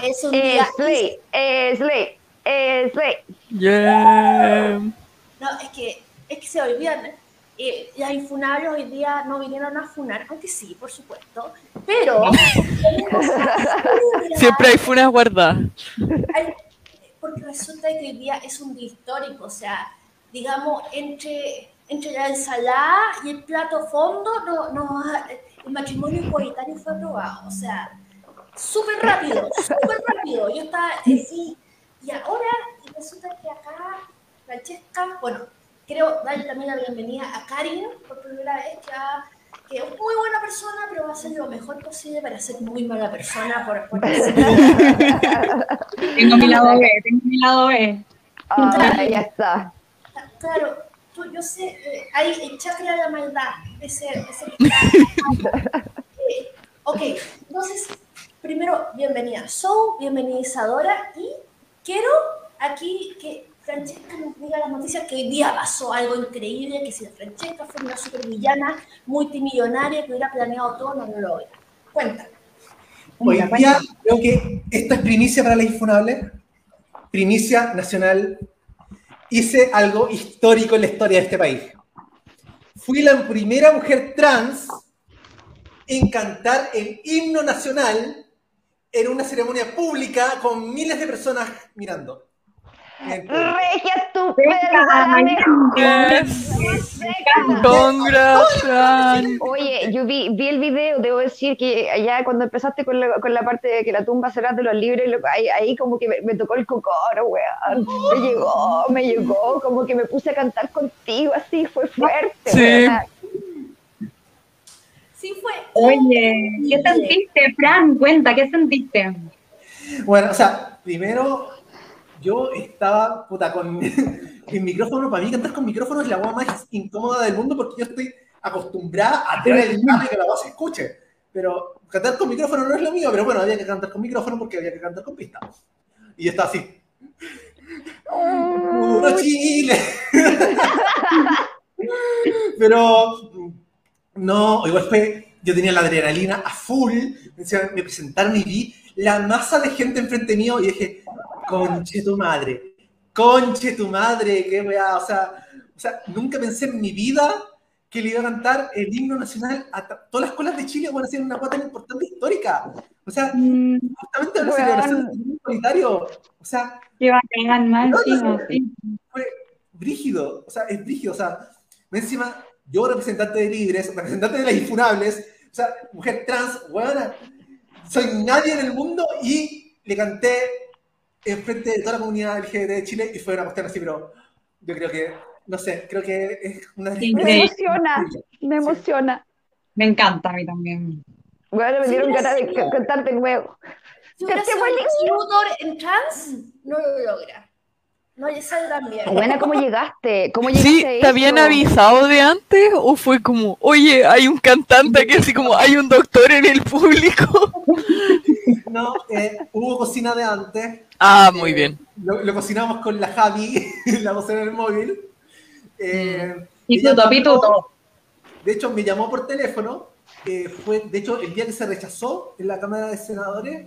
día, es un día. Slay, Slay, Slay. Yeah. No, es que, es que se olvidan. Eh, las infunables hoy día no vinieron a funar, aunque sí, por supuesto. Pero. Siempre hay funas guardadas. porque resulta que hoy día es un día histórico, o sea, digamos, entre, entre la ensalada y el plato fondo, no, no, el matrimonio igualitario fue aprobado, o sea, súper rápido, súper rápido. Yo estaba así, y ahora resulta que acá, Francesca, bueno, quiero darle también la bienvenida a Karin por primera vez, que, ha- que es muy buena persona, pero va a hacer lo mejor posible para ser muy mala persona por, por Tengo mi lado B, tengo mi lado B. Ah, ya está. Claro, tú, yo sé, eh, hay el chakra de la maldad, ese, ese Eh, ok, entonces, primero, bienvenida Sou, bienvenida Isadora, y quiero aquí que Francesca nos diga las noticias que hoy día pasó algo increíble, que si Francesca fue una supervillana multimillonaria que hubiera planeado todo, no lo logra. Cuéntame. Hoy día creo que esto es primicia para la Infunable, primicia nacional. Hice algo histórico en la historia de este país. Fui la primera mujer trans en cantar el himno nacional en una ceremonia pública con miles de personas mirando. Regia mejor. Congrats, Fran. Oye, yo vi, vi el video, debo decir que allá cuando empezaste con la, con la parte de que la tumba será de los libres, lo- ahí, ahí como que me, me tocó el cocoro, weón. Me llegó, me llegó, como que me puse a cantar contigo, así, fue fuerte. Sí. weón. Fue. Oye, ¿qué sentiste, Fran? Cuenta, ¿qué sentiste? Bueno, o sea, primero yo estaba puta con el micrófono. Para mí, cantar con micrófono es la voz más incómoda del mundo porque yo estoy acostumbrada a tener el y que la voz se escuche. Pero cantar con micrófono no es lo mío, pero bueno, había que cantar con micrófono porque había que cantar con pista. Y yo estaba así. ¡Puro Chile! pero no, igual fue, yo tenía la adrenalina a full, me presentaron y vi la masa de gente enfrente mío y dije, conche tu madre, conche tu madre, qué weá, o sea, o sea, nunca pensé en mi vida que le iba a cantar el himno nacional a todas las escuelas de Chile van a ser una cuota tan importante histórica. O sea, Mm, justamente la Weón. celebración del igualitario, o sea, Qué bacán, más encima, sí. fue brígido, o sea, es brígido, o sea, encima, yo representante de Libres, representante de las Infunables, o sea, mujer trans, buena, soy nadie en el mundo y le canté enfrente de toda la comunidad LGBT de Chile y fue una cuestión así, pero yo creo que, no sé, creo que es una de las Sí, Me emociona, me emociona. Me encanta a mí también. Bueno, me dieron ganas de cantar de nuevo. Si hubiera sido en trans, no lo logra. No le sale tan bien. Buena, ¿cómo llegaste? ¿Cómo llegaste Sí, ¿te habían avisado de antes o fue como, oye, hay un cantante aquí, así como, hay un doctor en el público? No, eh, hubo cocina de antes, Ah, muy bien. lo, lo cocinamos con la Javi, la vocera del móvil. Eh, Pituto, ella- pituto. De hecho, me llamó por teléfono. eh, fue, de hecho, el día que se rechazó en la Cámara de Senadores,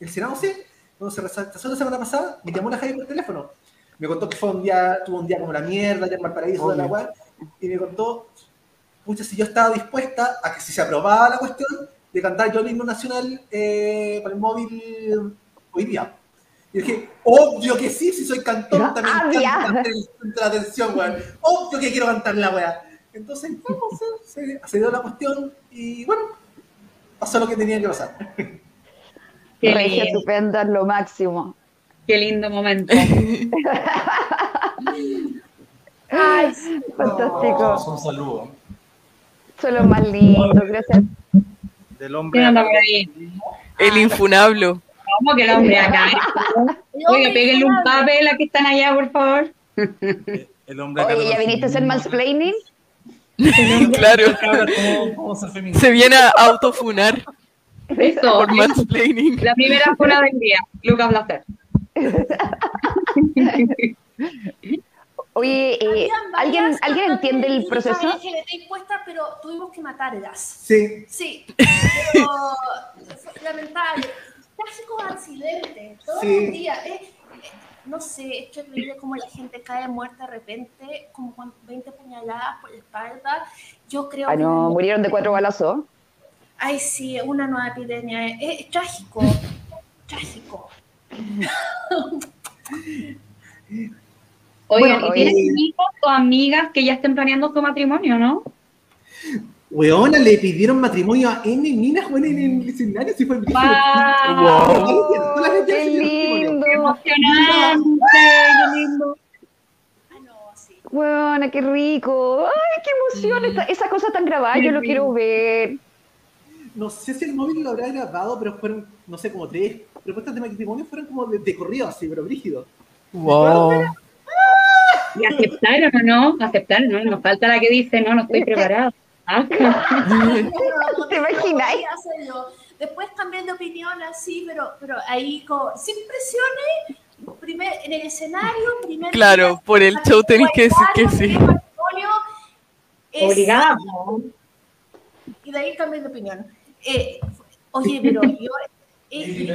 el Senado sí, cuando se rechazó la semana pasada, me llamó la Javi por teléfono. Me contó que fue un día, tuvo un día como la mierda, allá en Valparaíso, de la weá, y me contó, pucha, si yo estaba dispuesta a que si se aprobaba la cuestión de cantar yo el himno nacional eh, con el móvil hoy día. Y dije, obvio que sí, si soy cantor, también Ah, centro de atención, weón. Obvio que quiero cantar la weá. Entonces, vamos, se, se, se dio la cuestión y bueno, pasó lo que tenía que pasar. Qué Regia estupenda, lo máximo. Qué lindo momento. Ay, Fantástico. un saludo Son los más lindos, gracias. del hombre. ¿Quién anda por ahí? El infunablo. ¿Cómo que el hombre acá? Oiga, péguenle un papel a que están allá, por favor. El hombre acá Oye, ¿ya viniste a hacer mansplaining? claro. Se viene a autofunar Eso, por mansplaining. la primera fuera del día. Lucas Blaster. Oye, eh, ¿alguien, ¿alguien entiende el proceso? LGBT impuestas, pero tuvimos que matarlas. Sí, Sí, pero lamentable. trágicos accidentes, todos Sí. los días. eh, no sé, es terrible como la gente cae muerta de repente, como con 20 puñaladas por la espalda. Yo creo Ah, que... no, murieron de cuatro balazos. Ay, sí, una nueva epidemia. Es, es trágico. Trágico. Oigan, Bueno, ¿y tienes oye. amigos o amigas que ya estén planeando su matrimonio, no? Weona, le pidieron matrimonio a N minas, weón, en el escenario, si fue el ¡Wow! Gente ¡Qué haciendo matrimonio. lindo! ¡Emocionante! ¡Qué lindo! Ah. Buena, qué rico. ¡Ay, qué emoción! Esta- esa cosa tan grabada, yo lo quiero ver. No sé si el móvil lo habrá grabado, pero fueron, no sé, como tres propuestas de matrimonio, fueron como de, de corrido así, pero brígido. Wow. ¿Y aceptaron o no? Aceptaron, ¿no? Nos falta la que dice, no, no estoy preparado. Ah, ¿Te hacerlo. Después cambié de opinión así, pero, pero ahí como, sin presiones, primer, en el escenario, primer Claro, día, por el show tenés que decir que sí. ¿no? Y de ahí cambié de opinión. Eh, oye, pero yo... eh,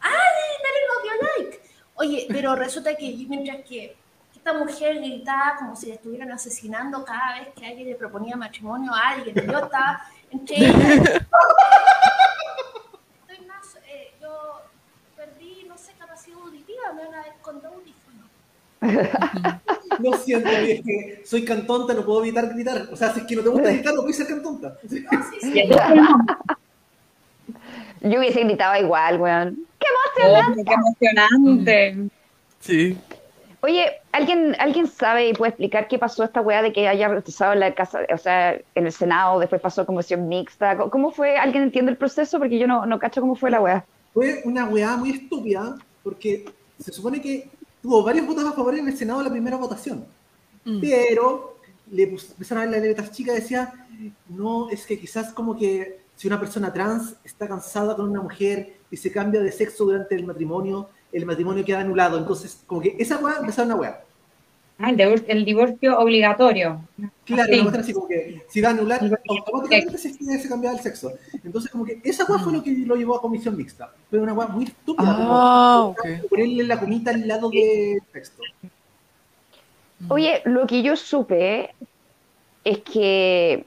¡Ay, dale no dio like! Oye, pero resulta que mientras que esta mujer gritaba como si la estuvieran asesinando cada vez que alguien le proponía matrimonio a alguien, yo estaba entre ellas. Estoy más, eh, yo perdí, no sé, capacidad auditiva, me van a ver con dos audífonos. Lo siento, es que soy cantonta, no puedo evitar gritar. O sea, si es que no te gusta gritar, no puedes ser cantonta. No, sí, sí. No. Yo hubiese gritado igual, weón. ¡Qué Oh, emocionante! ¡Qué emocionante! Sí. Oye, ¿alguien, ¿alguien sabe y puede explicar qué pasó esta weá de que haya rechazado en la casa, o sea, en el Senado, después pasó como comisión mixta? ¿Cómo- ¿Cómo fue? ¿Alguien entiende el proceso? Porque yo no, no cacho cómo fue la weá. Fue una weá muy estúpida, porque se supone que tuvo varios votos a favor en el Senado en la primera votación. Mm. Pero le empezaron a ver las letras chicas y decía, no, es que quizás como que si una persona trans está cansada con una mujer y se cambia de sexo durante el matrimonio, el matrimonio queda anulado. Entonces, como que esa weá empezó una weá. Ah, el, divor- el divorcio obligatorio. Claro, Sí. una así como que si va a anular automáticamente se, se cambiaba el sexo. Entonces, como que esa weá fue lo que lo llevó a comisión mixta. Fue una weá muy estúpida. Ah, ponerle la comita al lado del texto. Oye, lo que yo supe es que.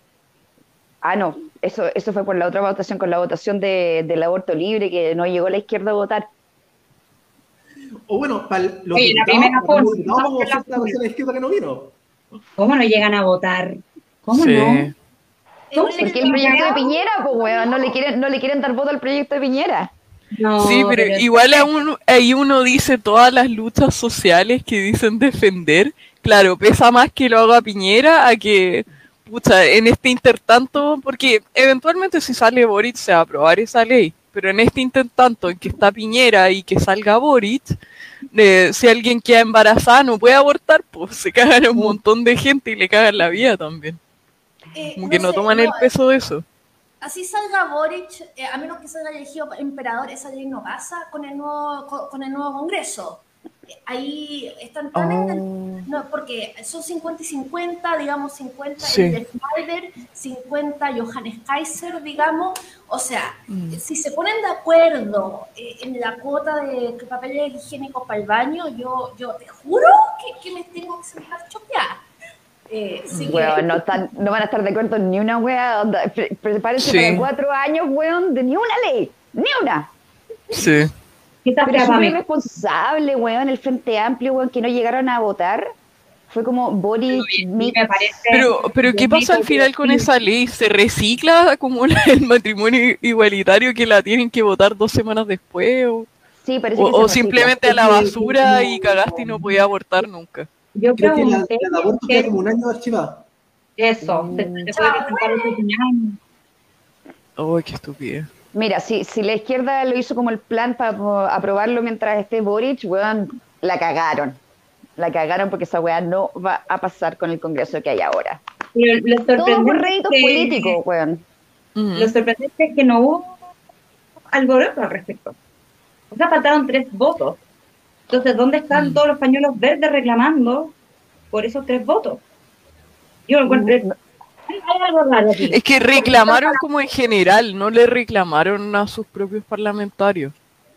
Ah, no, eso, eso fue por la otra votación, con la votación de, del aborto libre, que no llegó la izquierda a votar. O bueno, para la primera forma, la izquierda que no vino. ¿Cómo no llegan a votar? ¿Cómo Sí. no? ¿Cómo Porque el proyecto de Piñera, pues, weón, no le quieren, no le quieren dar voto al proyecto de Piñera. No, Sí, pero pero- igual a uno- ahí uno dice todas las luchas sociales que dicen defender. Claro, pesa más que lo haga Piñera a que, pucha, en este intertanto, porque eventualmente si sale Boric se va a aprobar esa ley, pero en este intertanto en que está Piñera y que salga Boric, eh, si alguien queda embarazada no puede abortar, pues se cagan a un montón de gente y le cagan la vida también. Eh, Como que no sé, toman el peso de eso. Así salga Boric, eh, a menos que salga elegido emperador, esa ley no pasa con el nuevo, con, con el nuevo Congreso. Ahí están tan en el- no, porque son 50 y 50, digamos 50 Sí. el de Schneider, 50 Johannes Kaiser, digamos. O sea, si se ponen de acuerdo eh, en la cuota de papel higiénico para el baño, yo, yo te juro que, que me tengo que sentar choqueada. Eh, que- Weón, no, están, no van a estar de acuerdo en ni una pre- Prepárense Sí. para cuatro años, weón, de ni una ley. Ni una. Sí. Quizás Pero es mí. irresponsable, weón, el Frente Amplio, weón, que no llegaron a votar. Fue como Boric, Me parece. Pero, pero ¿qué pasa al final con esa ley? ¿Se recicla como la- el matrimonio igualitario que la tienen que votar dos semanas después? ¿O, Sí, parece o- que o simplemente a la basura y cagaste y no podías abortar nunca? Yo Creo que la, de aborto queda como un año archivada. Eso, se, se puede presentar otro año. ¡Ay, qué estupidez! Mira, si, si la izquierda lo hizo como el plan para aprobarlo mientras esté Boric, weón, la cagaron. La cagaron porque esa weá no va a pasar con el Congreso que hay ahora. Lo, lo Todo por réditos que- políticos, weón. Lo sorprendente es que no hubo algoritmo al respecto. O sea, faltaron tres votos. Entonces, ¿dónde están Mm. todos los pañuelos verdes reclamando por esos tres votos? Yo lo encuentro. Hay algo raro aquí. Es que reclamaron como en general, no le reclamaron a sus propios parlamentarios.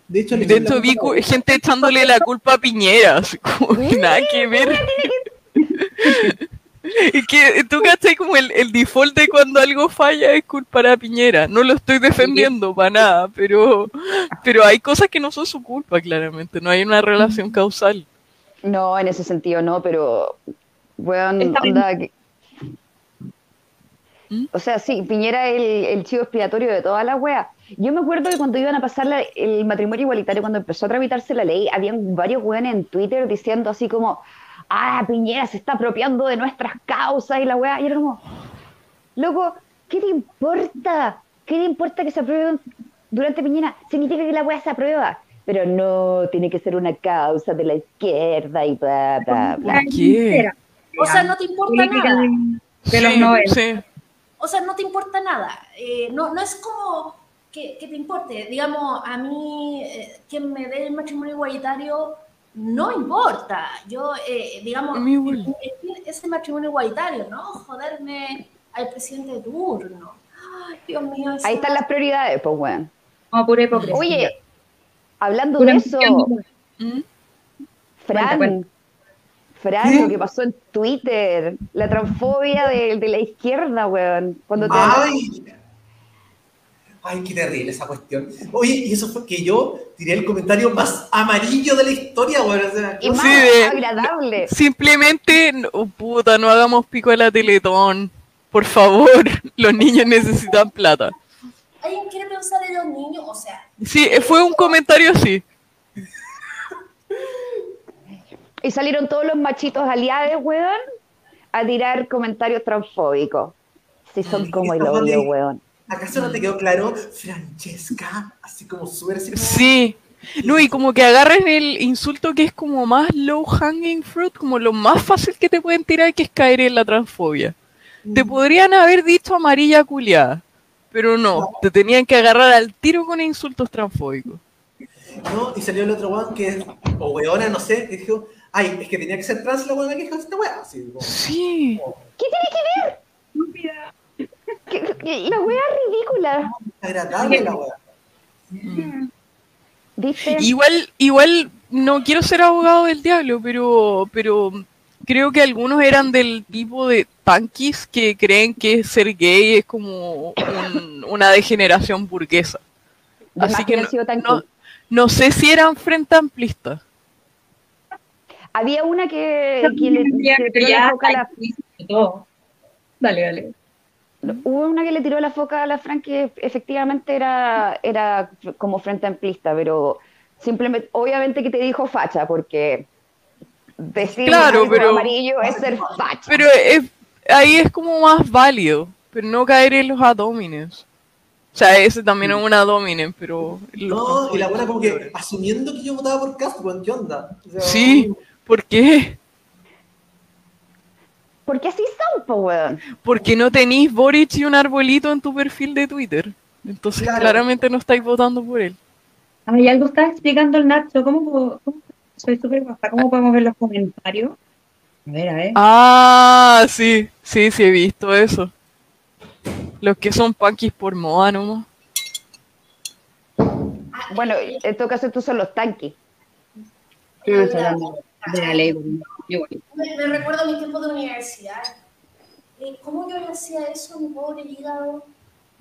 De hecho, De hecho, vi gente echándole la culpa a Piñera, así como que nada que ver. Es que tú cachai como el, el default de cuando algo falla es culpar a Piñera. No lo estoy defendiendo para nada, pero, pero hay cosas que no son su culpa, claramente. No hay una relación causal. No, en ese sentido no, pero weón, onda que- ¿Mm? O sea, sí, Piñera es el, el chivo expiatorio de toda la wea. Yo me acuerdo que cuando iban a pasar la- el matrimonio igualitario, cuando empezó a tramitarse la ley, habían varios weones en Twitter diciendo así como, ah, Piñera se está apropiando de nuestras causas y la wea. Y era como, loco, ¿qué te importa? ¿Qué te importa que se apruebe durante Piñera? Significa que la wea se aprueba. Pero no, tiene que ser una causa de la izquierda y bla, bla, bla. ¿Qué? O sea, no te importa nada. de, de los Sí, 90. sí. O sea, no te importa nada. Eh, no, no es como que, que te importe. Digamos, a mí, eh, quien me dé el matrimonio igualitario, no importa. Yo, eh, digamos, ese matrimonio igualitario, ¿no? Joderme al presidente de turno. Ay, Dios mío. Ahí están las prioridades, pues, weón. Como pura hipocresía. Oye, hablando Pura de eso. ¿Mm? Fran, Cuenta, cuenta. Fran, ¿Qué? lo que pasó en Twitter, la transfobia de, de la izquierda, weón. Cuando te ¡Ay! Ay, qué terrible esa cuestión. Oye, y eso fue que yo tiré el comentario más amarillo de la historia, güey. O sea, y más Sí, agradable. Simplemente, no, puta, no hagamos pico a la Teletón. Por favor, los niños necesitan plata. ¿Alguien quiere pensar en los niños? O sea, Sí, eh, fue un comentario así. Y salieron todos los machitos aliados, weón, a tirar comentarios transfóbicos. Si son Ay, como el odio, weón. ¿Acaso no te quedó claro? Francesca, así como súper Sí. No, y como que agarren el insulto que es como más low hanging fruit, como lo más fácil que te pueden tirar que es caer en la transfobia. Te podrían haber dicho amarilla culiada, pero no, te tenían que agarrar al tiro con insultos transfóbicos. ¿no? Y salió el otro weón que es, o weona, no sé, que dijo, ay, es que tenía que ser trans la weona que dijo esta weá. Así, como, Sí. ¿Qué- qué- La weá ridícula. agradable la weá. ¿Viste? Igual, igual no quiero ser abogado del diablo, pero, pero creo que algunos eran del tipo de tanquis que creen que ser gay es como un- una degeneración burguesa. De Así que que no, no- no sé si eran frente amplistas. Había una que, que le, que tiró la foca a la, todo. Dale, dale. hubo una que le tiró la foca a la Fran que efectivamente era, era como frente amplista, pero simplemente, obviamente que te dijo facha, porque decir Claro, pero- amarillo es ser facha. Pero es- ahí es como más válido, pero no caer en los adómines. O sea, ese también es un adómine, pero... No, y la buena como que asumiendo que yo votaba por Cast, weón, ¿qué onda? O sea, Sí, ¿por qué? Porque así son, po, weón. Porque no tenéis Boric y un arbolito en tu perfil de Twitter. Entonces Claro. claramente no estáis votando por él. Ay, algo está explicando el Nacho. ¿Cómo, puedo- cómo- soy súper? ¿Cómo podemos ver los comentarios? A ver, a ver. Ah, sí, sí, sí he visto eso. Los que son punkis por moda nomás. Bueno, en todo caso estos son los hablando de la ley. Yo, me, me recuerdo mis tiempos de universidad. Eh, ¿Cómo yo le hacía eso a mi pobre hígado?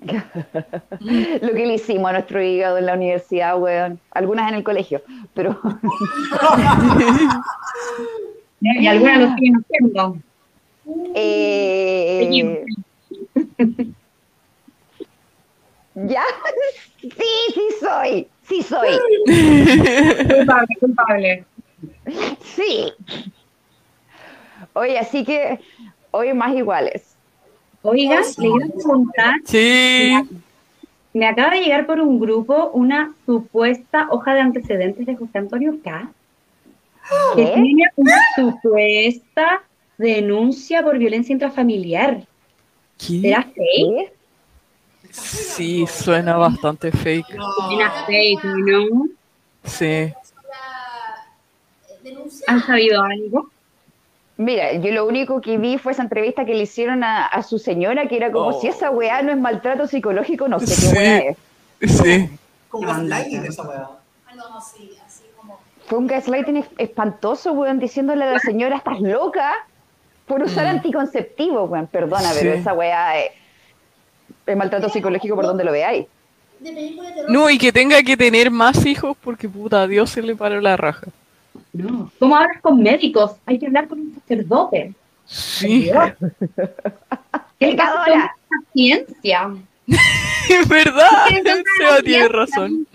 Lo que le hicimos a nuestro hígado en la universidad, weón. Algunas en el colegio, pero y algunas lo siguen haciendo. eh, ya, sí, sí soy, sí soy, Culpable, culpable. Sí. Oye, así que hoy más iguales. Oiga, le iba a preguntar, Sí. me acaba de llegar por un grupo una supuesta hoja de antecedentes de José Antonio K. Que tiene una supuesta denuncia por violencia intrafamiliar. ¿Qué? ¿Será fake? Sí, suena bastante fake. Suena fake, ¿no? Sí. ¿Han sabido algo? Mira, yo lo único que vi fue esa entrevista que le hicieron a, a su señora, que era como Oh. si esa weá no es maltrato psicológico, no sé qué Sí. weá es. Sí. Como gaslighting esa weá. No, sí, así como. Fue un gaslighting es- espantoso, weón, diciéndole a la señora, estás loca por usar anticonceptivos, weón. Perdona, pero Mm. Esa weá es, es maltrato psicológico por donde lo veáis. De de. No, y que tenga que tener más hijos porque puta, a Dios se le paró la raja. No. ¿Cómo hablas con médicos? Hay que hablar con un sacerdote. Sí, ¿Qué Pecadora. ciencia? es verdad. Seba tiene razón.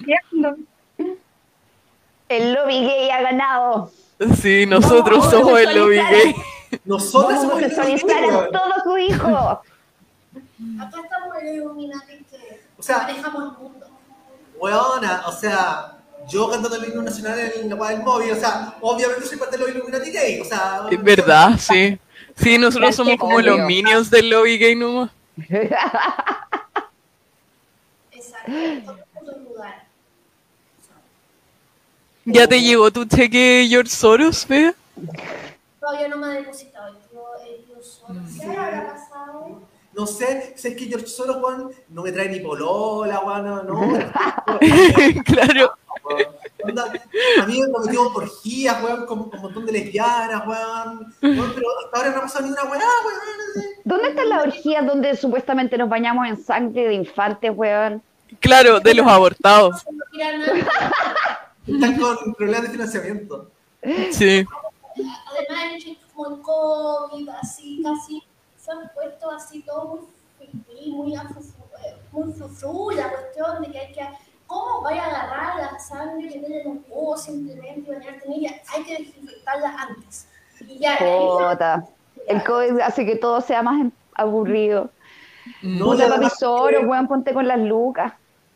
El lobby gay ha ganado. Sí, nosotros a somos el lobby gay. Nosotros a somos el sexualizar a weón. todo su hijo. Acá estamos en el Illuminati que O sea- manejamos el mundo. Weona, o sea, yo cantando el himno nacional en la del móvil, o sea, obviamente soy parte de los Illuminati gay, o sea. Es verdad, sí. Sí, nosotros Gracias, somos como los minions del lobby gay nomás. Exacto. En otro lugar. ¿Ya te llegó tu cheque George Soros, vea? Todavía no me ha depositado. Yo, yo solo. Mm. ¿Qué habrá pasado? No sé, sé que George Soros, weón, no me trae ni polola, weón, no, no. claro. Onda, a mí me cometió orgías, weón, con, con un montón de lesbianas, weón. Weón, Pero hasta ahora no ha pasado ni una weá, weón. ¿Dónde están las orgías donde supuestamente nos bañamos en sangre de infantes, weón? Claro, de los abortados. Están con problemas de financiamiento. Sí. Además, han hecho como el COVID, así, casi, se han puesto así todo muy muy muy frufru, la cuestión de que hay que, ¿cómo vaya a agarrar la sangre que tiene en los ojos simplemente y bañarte en ella? Hay que desinfectarla antes. Y ya, Jota. El COVID hace que todo sea más aburrido. No, Puta papi Soros, weón, ponte con las lucas.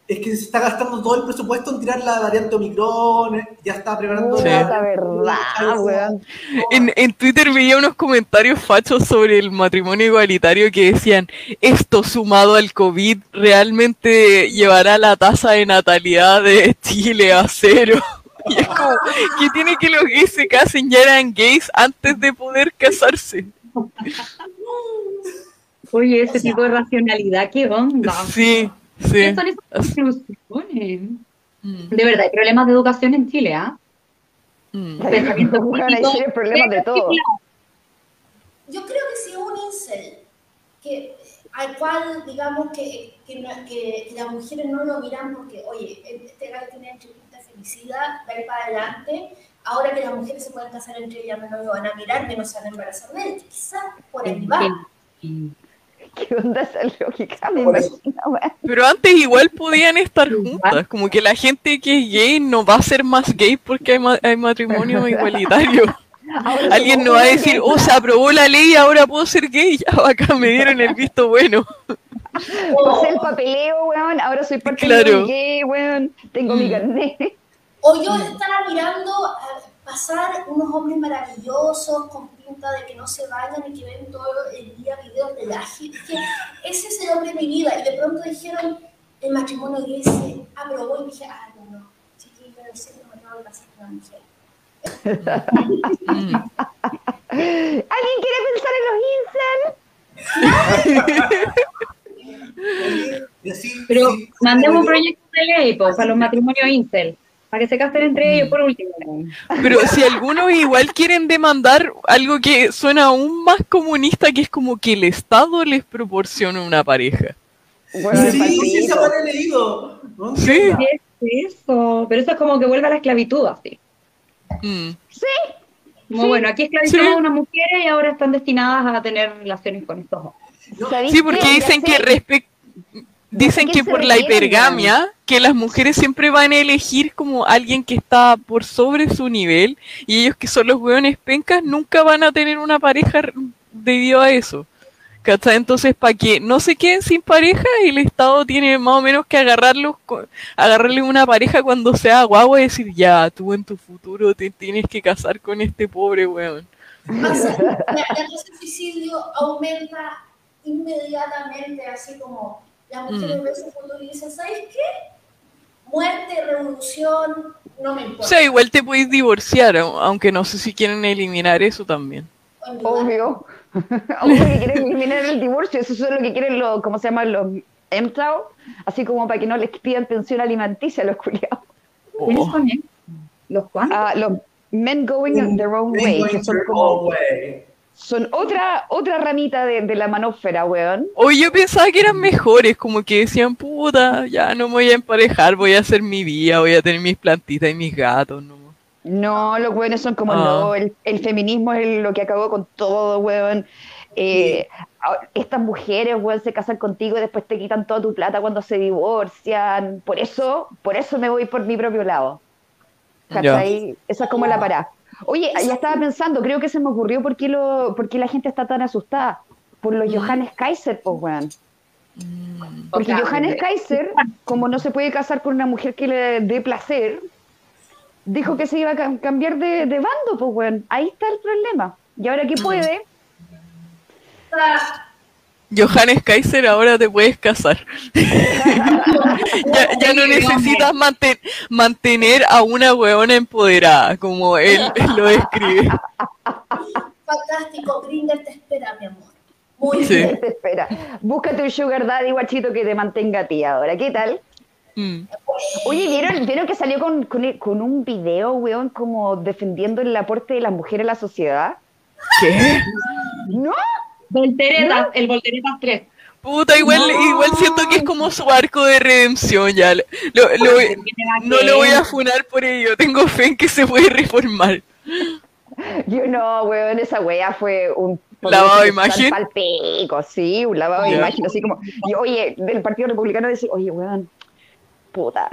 Es que se está gastando todo el presupuesto en tirar la variante Omicron, ya está preparando Sí. Puta verdad, weón. En, en Twitter veía unos comentarios fachos sobre el matrimonio igualitario que decían, esto sumado al COVID realmente llevará la tasa de natalidad de Chile a cero. Y es como, que tiene que los gays se casen ya eran gays antes de poder casarse. Oye, ese tipo de racionalidad, ¿qué onda? Sí, sí. ¿Qué son esas conclusiones? Mm, De verdad, hay problemas de educación en Chile, ¿ah? mm. Pensamiento hay problemas de todo. Yo creo que si un incel que, al cual, digamos, que, que, no- que las mujeres no lo miran porque, oye, este gallo tiene entrevista de felicidad, va a ir para adelante, ahora que las mujeres se pueden casar entre ellas, no lo van a mirar, menos se van a embarazar de él. Quizás por ahí va. ¿Qué onda esa lógica? Me imagino. Pero antes igual podían estar juntas, como que la gente que es gay no va a ser más gay porque hay, ma- hay matrimonio igualitario. Ahora Alguien no va a decir, oh, se aprobó la ley y ahora puedo ser gay. Ya acá me dieron el visto bueno. Pasé el papeleo, weón. Ahora soy parte Claro. gay, weón. Tengo mi Mm. carnet. O yo estaba mirando a pasar unos hombres maravillosos con pinta de que no se bañan y que ven todo el día videos de la gente. Ese es el hombre de mi vida. Y de pronto dijeron, el matrimonio gay se aprobó y dije, ah, no, no. Ir al centro, me tengo que casar con una mujer. ¿Alguien quiere pensar en los incel? Pero sí, mandemos un sí, proyecto de ley pues, para los matrimonios Intel, para que se casen entre ellos por último. Pero si algunos igual quieren demandar algo que suena aún más comunista, que es como que el Estado les proporciona una pareja. Weón, Sí, sí, esa la he leído. ¿no? Sí. ¿Qué es eso? Pero eso es como que vuelve a la esclavitud, así. Mm. Como Sí. bueno, aquí esclavizamos Sí. a unas mujeres y ahora están destinadas a tener relaciones con estos hombres. ¿Sabéis Sí, porque dicen que sé. Dicen que por la hipergamia, que las mujeres siempre van a elegir como alguien que está por sobre su nivel y ellos que son los hueones pencas nunca van a tener una pareja debido a eso. ¿Cachai? Entonces, para que no se queden sin pareja, el Estado tiene más o menos que agarrarlos, agarrarle una pareja cuando sea guagua y decir, ya, tú en tu futuro te tienes que casar con este pobre weón. La, la tasa de suicidio aumenta inmediatamente, así como la mujer Mm. ve ese dice, ¿sabes qué? Muerte, revolución, no me O importa. sea, igual te podéis divorciar, au- aunque no sé si quieren eliminar eso también. en. Obvio. Obvio que quieren eliminar el divorcio. Eso es lo que quieren los, ¿cómo se llaman? Los MTAO. Así como para que no les pidan pensión alimenticia a los culiados. ¿Quiénes son ellos? ¿Los cuantos? Ah, los men going their own way, que son como Way. Son otra otra ramita de, de la manósfera, weón. Oye, yo pensaba que eran mejores, como que decían, puta, ya no me voy a emparejar, voy a hacer mi vida, voy a tener mis plantitas y mis gatos, ¿no? No, los weones son como, Ah. no, el, el feminismo es lo que acabó con todo, weón. Eh, Estas mujeres, weón, se casan contigo y después te quitan toda tu plata cuando se divorcian. Por eso, por eso me voy por mi propio lado. ¿Cachai? Esa es como la parada. Oye, ya estaba pensando, creo que se me ocurrió por qué, lo, por qué la gente está tan asustada. Por los Johannes Kaiser, pues, weón. Porque O sea, Johannes Kaiser, como no se puede casar con una mujer que le dé placer, dijo que se iba a cam- cambiar de, de bando, pues, weón. Ahí está el problema. Y ahora que puede, Ah, Johannes Kaiser, ahora te puedes casar. ya, ya no necesitas manten- mantener a una weona empoderada, como él lo describe. fantástico, Grinder te espera, mi amor. Muy Sí. bien. te espera. Búscate un sugar daddy guachito que te mantenga a ti ahora. ¿Qué tal? Mm. Oye, ¿vieron, ¿vieron que salió con, con, con un video, weón, como defendiendo el aporte de las mujeres a la sociedad? ¿Qué? ¿No? Volteretas, el Volteretas 3. Puta, igual, igual siento que es como su arco de redención ya. Lo- lo- no lo voy a funar por ello, tengo fe en que se puede reformar. Yo no, weón, esa wea fue un... Lavado de imagen. Pal pico, sí, un lavado de imagen, así como... Y oye, del Partido Republicano decir, oye, weón, puta,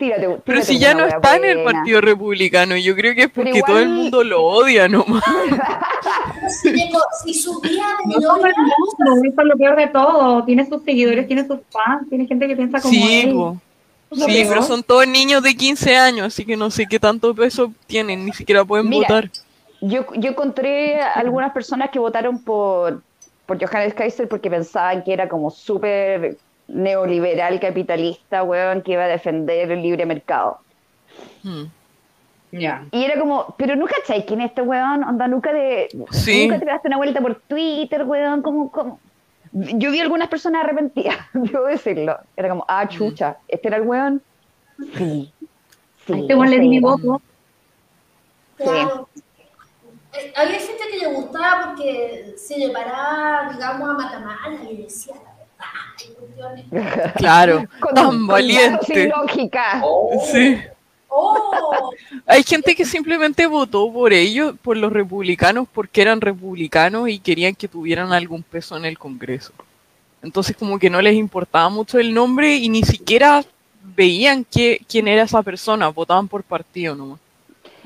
tírate, tírate Pero si ya no está en el. Partido Republicano, yo creo que es porque todo el mundo lo odia nomás. Si, si subía de No todo el gloria, mundo, eso es lo peor de todo. Tiene sus seguidores, tiene sus fans, tiene gente que piensa como Sí, él. po. Sí, peor. pero son todos niños de 15 años, así que no sé qué tanto peso tienen, ni siquiera pueden Mira, votar. Yo, yo encontré algunas personas que votaron por, por Johannes Kaiser porque pensaban que era como súper neoliberal, capitalista, weón, que iba a defender el libre mercado. Mm. Ya. Y era como, pero nunca cachai quién es este weón, onda, nunca de, Sí. nunca te daste una vuelta por Twitter, weón, como, como. Yo vi algunas personas arrepentidas, debo decirlo. Era como, ah, chucha, ¿este era el weón? Sí. sí este weón le di mi voto. claro. Eh, Había gente que le gustaba porque se le paraba, digamos, a Matamala y decía la verdad. y cuestiones. Claro, Con- tan valiente. lógica. Sí. ¡Oh! Hay gente que simplemente votó por ellos, por los republicanos, porque eran republicanos y querían que tuvieran algún peso en el Congreso. Entonces como que no les importaba mucho el nombre y ni siquiera veían que, quién era esa persona, votaban por partido nomás.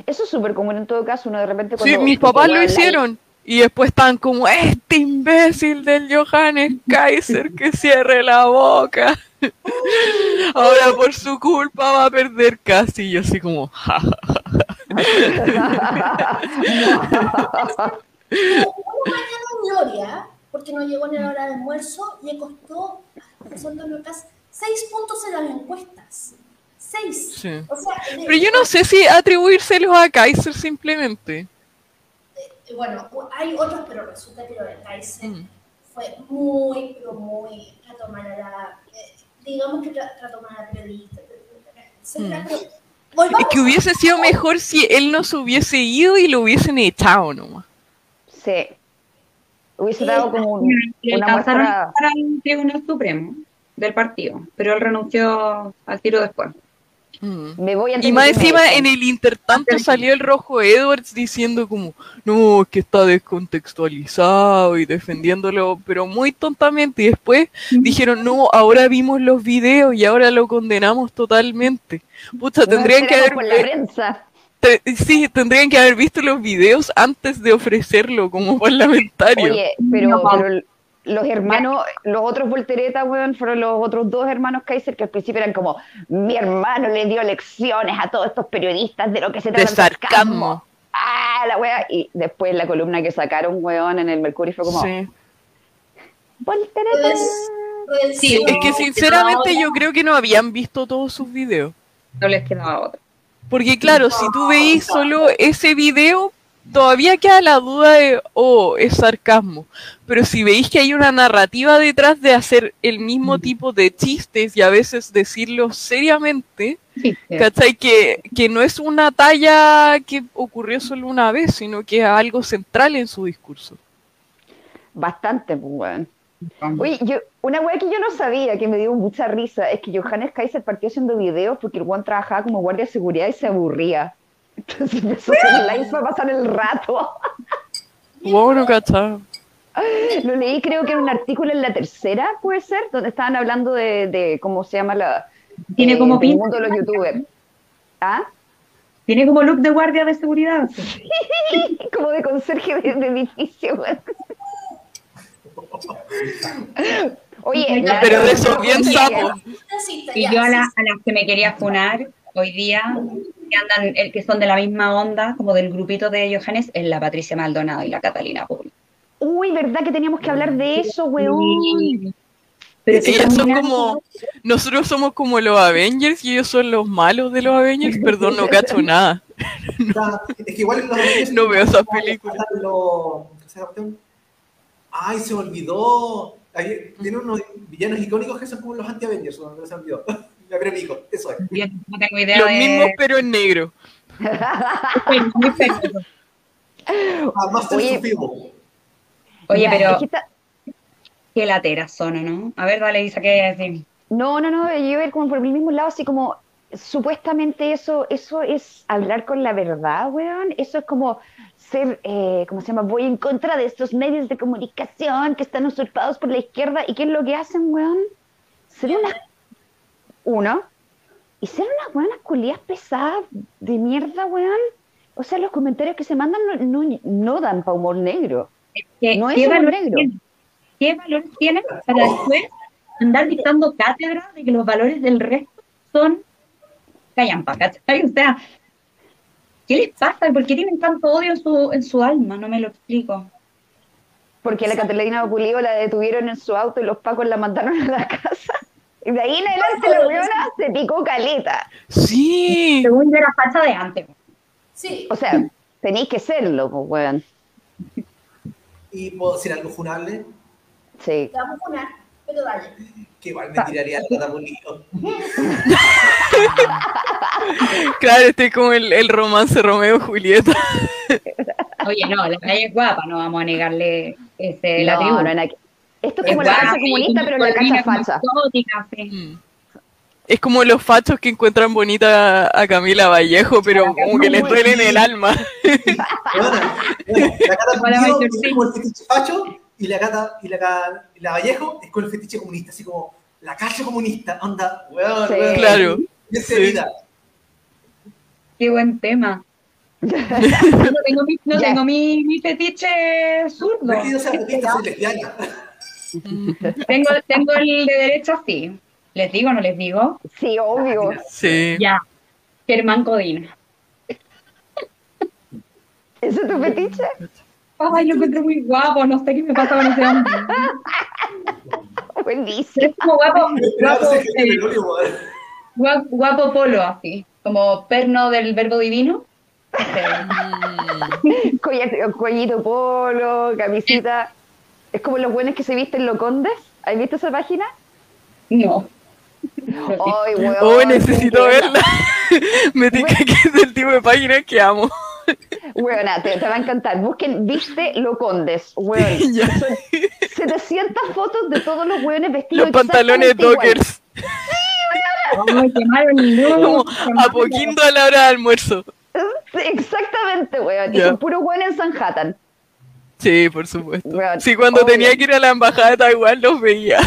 Eso es súper común en todo caso, uno de repente Sí, cuando... mis papás lo hicieron. Y después estaban como, este imbécil del Johannes Kaiser que cierre la boca. Ahora por su culpa va a perder casi. Y yo así como, ja, Gloria, porque no llegó en la hora de almuerzo, le costó a José Antonio Cas seis puntos en las encuestas. Seis. Sí. O sea, de- Pero yo no sé si atribuírselos a Kaiser simplemente. Eh, Bueno, hay otros, pero resulta que lo de Kaiser Mm. fue muy, pero muy trato mal a la. eh, digamos que tra- trato mal a la periodista, volvamos Es que hubiese sido mejor si él no se hubiese ido y lo hubiesen echado nomás. Sí. Hubiese dado como un- Le una muestra... llevar al Tribunal Supremo del partido, pero él renunció al tiro después. Me voy antes Y más encima en el intertanto salió el rojo Edwards diciendo como, no, es que está descontextualizado y defendiéndolo, pero muy tontamente. Y después dijeron, no, ahora vimos los videos y ahora lo condenamos totalmente. Pucha, Nos tendrían que haber, por la prensa. te- sí, tendrían que haber visto los videos antes de ofrecerlo como parlamentario. Oye, pero, No. pero los hermanos, los otros volteretas, weón, fueron los otros dos hermanos Kaiser que al principio eran como, mi hermano le dio lecciones a todos estos periodistas de lo que se de trata el sarcasmo. Ah, la wea. Y después la columna que sacaron, weón, en el Mercurio fue como, Sí. voltereta. Pues, pues, Sí, Es que sinceramente yo creo que no habían visto todos sus videos. No les quedaba otra. Porque claro, si tú veis solo ese video, todavía queda la duda de, oh, es sarcasmo. Pero si veis que hay una narrativa detrás de hacer el mismo tipo de chistes y a veces decirlo seriamente, Sí, sí. ¿cachai? Que, que no es una talla que ocurrió solo una vez, sino que es algo central en su discurso. Bastante, pues, weón. Oye, yo, una weá que yo no sabía, que me dio mucha risa, es que Johannes Kaiser partió haciendo videos porque el weón trabajaba como guardia de seguridad y se aburría. Entonces empezó a hacer lives para pasar el rato. Wow, no cachaba. Lo leí creo que en un artículo en la tercera, puede ser, donde estaban hablando de, de cómo se llama la... Tiene eh, como pinta. mundo de los youtubers. ¿Ah? Tiene como look de guardia de seguridad. como de conserje de, de edificio. Oye, Pero de esos bien. Cita, Y yo a, la- a las que me quería funar hoy día, que andan, el que son de la misma onda, como del grupito de Johannes, es la Patricia Maldonado y la Catalina Pool. Uy, ¿verdad que teníamos que hablar de eso, weón? Pero que Ellas son como, nosotros somos como los Avengers y ellos son los malos de los Avengers, perdón, no cacho nada. Está- Es que igual en los Avengers- No veo esas películas. están los- ¿cómo se llama la cuestión? Ay, se me olvidó. Tiene unos villanos icónicos que son como los anti-Avengers, no no se me olvidó. Ya, pero eso es. Yo no tengo idea Los de... mismos pero en negro. Muy penoso. Ah, Master Oye. Oye, pero qué lateras son, ¿o ¿no? A ver, dale, Isa, ¿qué decir? No, no, no, yo iba a ir como por el mismo lado, así como supuestamente eso, eso es hablar con la verdad, weón. Eso es como ser, eh, ¿cómo se llama? Voy en contra de estos medios de comunicación que están usurpados por la izquierda. ¿Y qué es lo que hacen, weón? Ser unas, uno, y ser unas buenas culias pesadas de mierda, weón. O sea, los comentarios que se mandan no, no, no dan para humor negro. ¿Qué, No es qué humor valores negro. ¿Qué valores tienen para después andar dictando cátedra de que los valores del resto son callampa, ¿cachai? O sea, ¿qué les pasa? ¿Por qué tienen tanto odio en su, en su alma? No me lo explico. Porque a la Catalina Pulido la detuvieron en su auto y los pacos la mandaron a la casa. Y de ahí en adelante la weona se picó caleta. Sí. Según yo era facha de antes. Sí, O sea, tenéis que serlo, pues, weón. ¿Y puedo decir algo funable? Sí. te vamos a poner, pero dale. Que igual me tiraría la bonito. Claro, este es como el, el romance Romeo-Julieta. Oye, no, la calle es guapa, no vamos a negarle ese, la No, tribu. no, no, Esto es como la casa comunista, pero la sí. Mm. Es como los fachos que encuentran bonita a Camila Vallejo, pero como que les duele en el alma. La Maite, es como el fetiche facho y la gata y la, ca- y la Vallejo es con el fetiche comunista, así como la calle comunista, onda, weón, Sí. weón. Claro. Y ese Sí. vida. Qué buen tema. No tengo mi, no tengo mi, mi fetiche zurdo. Tengo, tengo el de derecha, sí. ¿Les digo o no les digo? Sí, obvio. Sí. Ya. Germán Codina. ¿Ese es tu fetiche? Ay, lo encuentro muy guapo, no sé qué me pasa con ese hombre. Buenísimo. Es como guapo, guapo, eh, weón. guapo, guapo polo, así. Como perno del verbo divino. Cuellito polo, camisita. Es como los buenos que se visten los condes. ¿Has visto esa página? No. Ay, weón. Oh, necesito verla. Me tinca que es del tipo de página que amo. Weona, te, te va a encantar. Busquen Viste lo Condes, weón. Ya. Son 700 fotos de todos los weones vestidos Los pantalones dockers. Malo el Como a poquito a la hora de almuerzo. Sí, exactamente, weón. Y son puro weón en Sanhattan. Sí, por supuesto. Weón, Sí, cuando obvio. tenía que ir a la embajada de Taiwán los veía.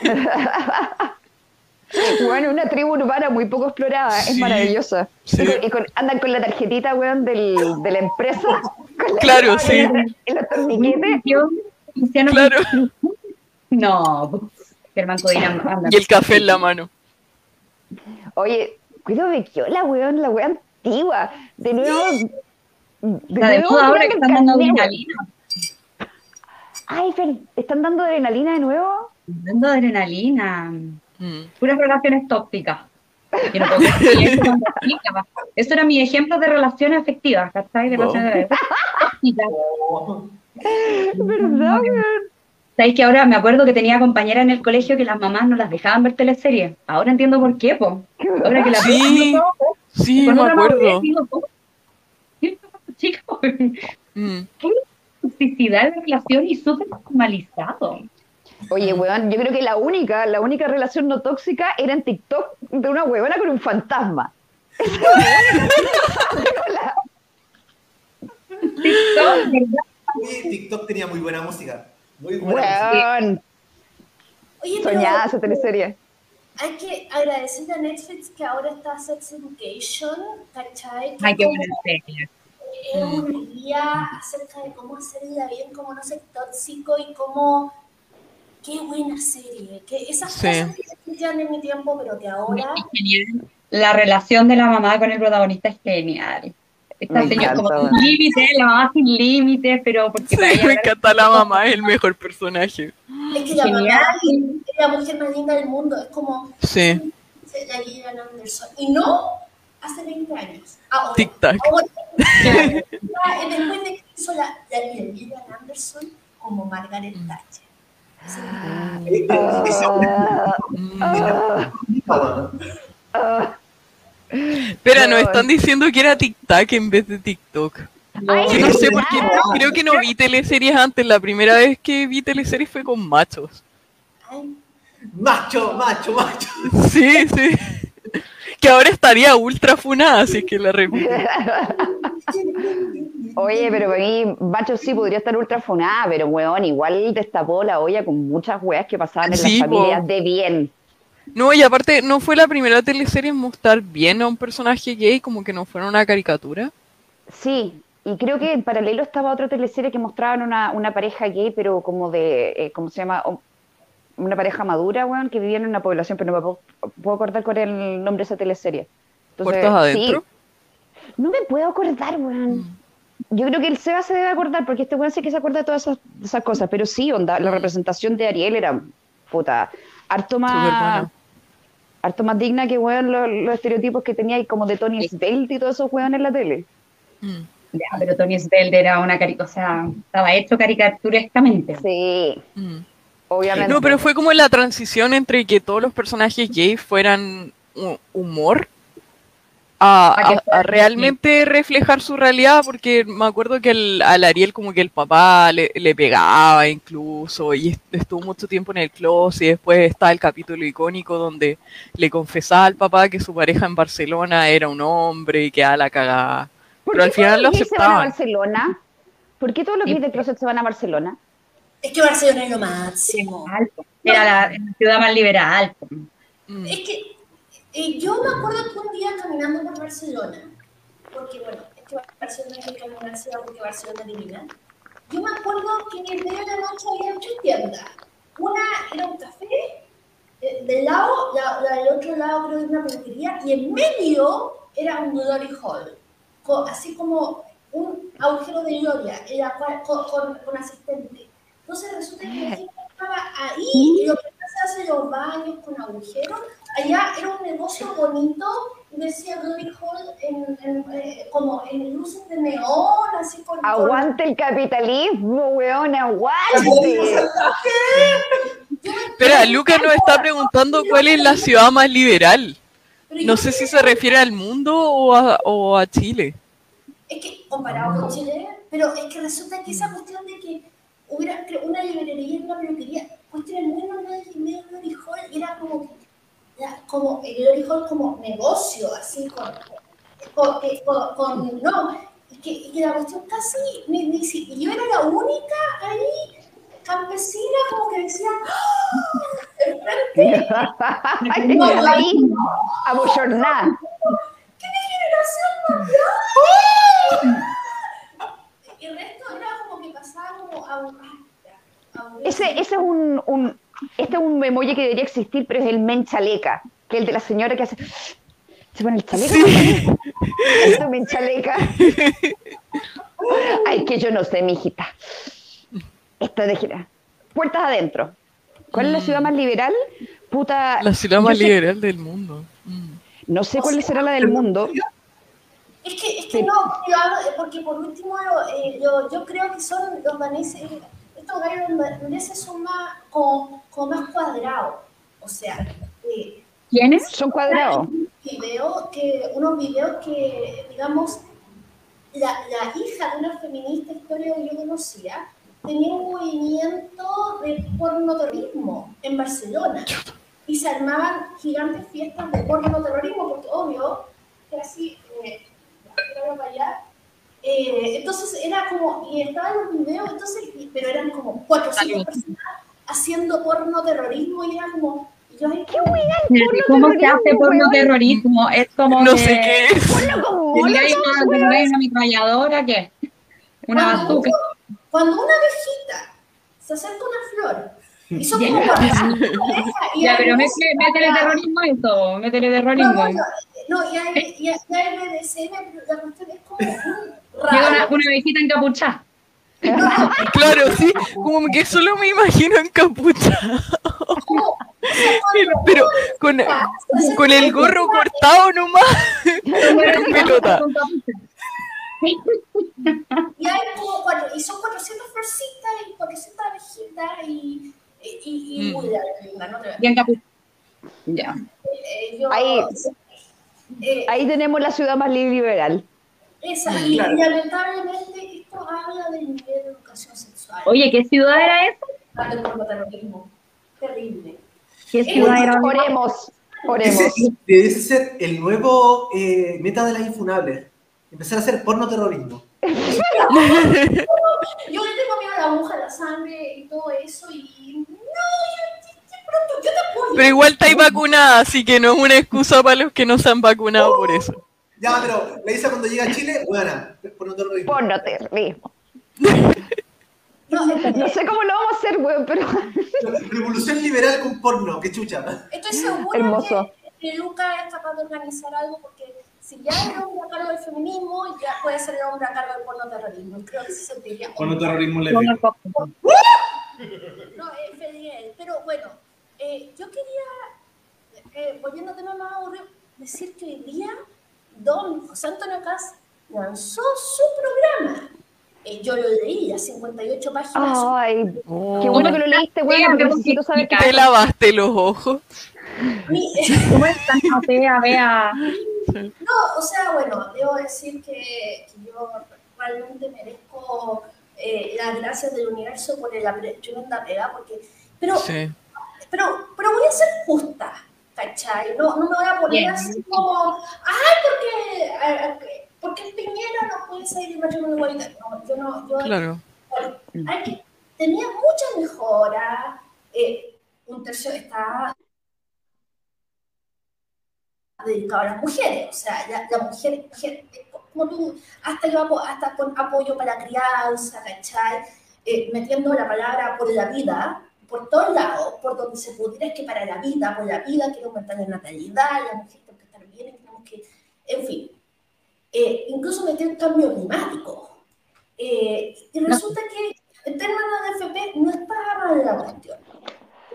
Weón, una tribu urbana muy poco explorada. Es maravillosa. sí. Y con- y con- andan con la tarjetita, weón, del, de la empresa. Con la Claro, sí. Y los, torniquetes. Yo, Claro. No, Germán Codina anda. Y el café en la mano. Oye, cuido de la weón, la weón antigua. De nuevo. De La de nuevo ahora que están dando adrenalina. Ay, Fer, ¿están dando adrenalina de nuevo? Dando adrenalina. Mm. Puras relaciones tóxicas. No eso cuando chica. Eso era mi ejemplo de relaciones afectivas, ¿cachai? De Wow. relaciones. ¿Verdad? ¿Sabéis que ahora me acuerdo que tenía compañeras en el colegio que las mamás no las dejaban ver teleseries? Ahora entiendo por qué, po. Ahora que la Sí, sí, con me acuerdo. ¿cómo? ¿Qué Toxicidad de relación y súper normalizado. Oye, weón, yo creo que la única, la única relación no tóxica era en TikTok de una huevona con un fantasma. TikTok, ¿verdad? Oye, TikTok tenía muy buena música. Muy buena. Weón, Oye, pero soñada esa teleserie. hay que agradecerle a Netflix que ahora está Sex Education, ¿cachai? Que Ay, qué buena serie. Es una guía acerca de cómo hacerla bien, cómo no ser tóxico y cómo... Qué buena serie. Que esas Sí. cosas que existían en mi tiempo, pero que ahora... La relación de la mamá con el protagonista es genial. Esta Me señora como encanta, sin límites, la mamá sin límites, pero porque Sí, me encanta la mamá, es el mejor personaje. Es que la Genial. mamá es la mujer más linda del mundo. Es como Sí, la Gillian Anderson. Y no hace 20 años. Ahora. Tic-tac. Después de que hizo la, la Gillian Anderson como Margaret Thatcher. Ah. Espera, nos No. están diciendo que era tic-tac en vez de TikTok. Ay, Yo no sé por qué, ¿verdad? creo que no vi teleseries antes. La primera vez que vi teleseries fue con machos. Ay, Macho, macho, macho. Sí, sí. Que ahora estaría ultra funada, así que la repito. Oye, pero mí, Bacho sí podría estar ultra funada, pero weón, igual destapó la olla con muchas weas que pasaban en Sí, las po. familias de bien. No, y aparte, no fue la primera teleserie en mostrar bien a un personaje gay, como que no fuera una caricatura. Sí, y creo que en paralelo estaba otra teleserie que mostraban una, una pareja gay, pero como de, eh, ¿cómo se llama? O- Una pareja madura, weón, que vivían en una población, pero no me puedo, puedo acordar cuál era el nombre de esa teleserie. Entonces, ¿Puertos adentro? sí. no me puedo acordar, weón. Yo creo que el Seba se debe acordar, porque este weón sí que se acuerda de todas esas, cosas, pero sí, onda, la representación de Ariel era, puta, harto más, harto más digna que, weón, los, los estereotipos que tenía ahí como de Tony Svelte y todos esos weón en la tele. Mm. Ya, pero Tony Svelte era una caricatura, o sea, estaba hecho caricaturescamente. Sí, Mm. Obviamente. No, pero fue como la transición entre que todos los personajes gay fueran hu- humor a, realmente reflejar su realidad, porque me acuerdo que el- al Ariel como que el papá le, le pegaba incluso y est- estuvo mucho tiempo en el closet y después está el capítulo icónico donde le confesaba al papá que su pareja en Barcelona era un hombre y que a la cagada. ¿Por Pero al final lo se van a. Barcelona? ¿Por qué todos los gays de closet se van a Barcelona? Es que Barcelona es lo máximo. Alto. Era la, la ciudad más liberal. Mm. Es que eh, yo me acuerdo que un día caminando por Barcelona, porque bueno, es que Barcelona hay que caminarse porque Barcelona es divina. Yo me acuerdo que en el medio de la noche había tres tiendas. Una era un café, eh, del lado, la, la del otro lado creo que era una peluquería, y en medio era un glory hall, así como un agujero de gloria, era con, con, con asistente. Entonces resulta que la gente estaba ahí, y lo que se hace los baños con agujeros, allá era un negocio bonito, y decía Glory Hall en, en, eh, como en luces de neón, así con... Aguante el capitalismo, weón, aguante. Espera, Lucas nos está preguntando cuál es la ciudad más liberal. No sé si se refiere al mundo o a, o a Chile. Es que, comparado con Chile, pero es que resulta que esa cuestión de que hubiera una librería y una peluquería, cuestiones muy normales y medio Glory Hall, y era como que, era como el Glory Hall como negocio, así, con, con, que- con, con- no, y que, y que la cuestión casi, ni, ni si- y yo era la única ahí, campesina, como que decía, ¡Ah! enfrente, No, ahí, a bochornar. ¿qué generación más grande? Y el resto era como que pasaba como a, a, a Ese, ese es un, un, este es un emoji que debería existir, pero es el men chaleca, que es el de la señora que hace. Se pone el chaleco. Este men chaleca. Ay, que yo no sé, mijita. Esta de gira. Puertas adentro. ¿Cuál es la ciudad más liberal? Puta. La ciudad más sé- liberal del mundo. Mm. No sé cuál será la del mundo. Es que, es que no, porque, hablo- porque por último eh, yo, yo creo que son los daneses, estos gallos daneses son más, como, como más cuadrados. O sea, eh, ¿Quiénes? Son cuadrados. video que, unos videos que, digamos, la, la hija de una feminista historia que yo conocía tenía un movimiento de pornoterrorismo en Barcelona y se armaban gigantes fiestas de pornoterrorismo porque obvio que así eh, para allá eh, entonces era como y estaban los videos entonces y- pero eran como 400 personas haciendo pornoterrorismo y era como yo ¿Qué ¿Cómo se hace porno terrorismo? Es como No que sé qué es. Como molotov, una, tendría una ametralladora, ¿qué? Una Cuando bazooka. Cuando una abejita se acerca a una flor y son Ya. como 400 abejas y Ya, pero métele terrorismo eso, métele No, terrorismo. no, no, y hay, y hay, y hay BDSM, pero la cuestión es como Llega una, una viejita encapuchada. Claro, sí, como que solo me imagino encapuchada. como- o sea, cuando Pero con, con el a gorro cortado nomás. Con pelota. Y hay como y son 400 florcitas y 400 abejitas y, y, y, Mm. Y encapuchada. Ya. Eh, yo, Ahí. eh, Ahí tenemos la ciudad más liberal. esa, y, y lamentablemente esto habla del nivel de educación sexual, Oye, ¿qué ciudad era esa? del pornoterrorismo. Terrible. ¿Qué Eh, ciudad era? Oremos, oremos. Ese debe ser el nuevo eh, meta de las infunables. Empezar a hacer porno terrorismo. Yo le tengo miedo a la aguja, a la sangre y todo eso, y no, yo, yo, yo pronto, yo te apoyo. Pero igual estáis vacunada, así que no es una excusa para los que no se han vacunado por eso. Ya, pero la Isa cuando llega a Chile, buena, porno terrorismo. Porno terrorismo. No, No sé cómo lo vamos a hacer, weón, pero Revolución liberal con porno, qué chucha. Estoy segura Hermoso. que, que Luca es capaz de organizar algo porque si ya es el hombre a cargo del feminismo, ya puede ser el hombre a cargo del pornoterrorismo. Creo que se sentiría. Porno terrorismo Pongo leve. el copo. No, es Feliel. Pero bueno, eh, yo quería, eh, volviendo a temas más aburridos, decir que hoy día Don José Antonio Cas lanzó su programa. Eh, yo lo leí, a 58 páginas. Ay, qué bueno que lo leíste, Sí, porque necesito que saber qué ¿Te lavaste los ojos? ¿Cómo es tan fea, vea? No, o sea, bueno, debo decir que, que yo realmente merezco eh, las gracias del universo por la tremenda pega, porque, pero, Sí. pero, pero voy a ser justa, ¿cachai? No, no me voy a poner Bien. así como, ay, porque, eh, porque Piñera no puede ser el matrimonio igualitario. No, yo no, yo, Claro. bueno, hay que- tenía muchas mejoras, eh, un tercio está dedicado a las mujeres, o sea, la, la mujer, mujer, eh, como tú, hasta yo hasta con apoyo para crianza, ¿cachai? Eh, metiendo la palabra por la vida, por todos lados, por donde se pudiera, es que para la vida, por la vida, quiero aumentar la natalidad, la mujer tiene que estar bien, tenemos que, en fin, eh, incluso metió el cambio climático. Eh, y resulta que en términos de FP no está mal la cuestión.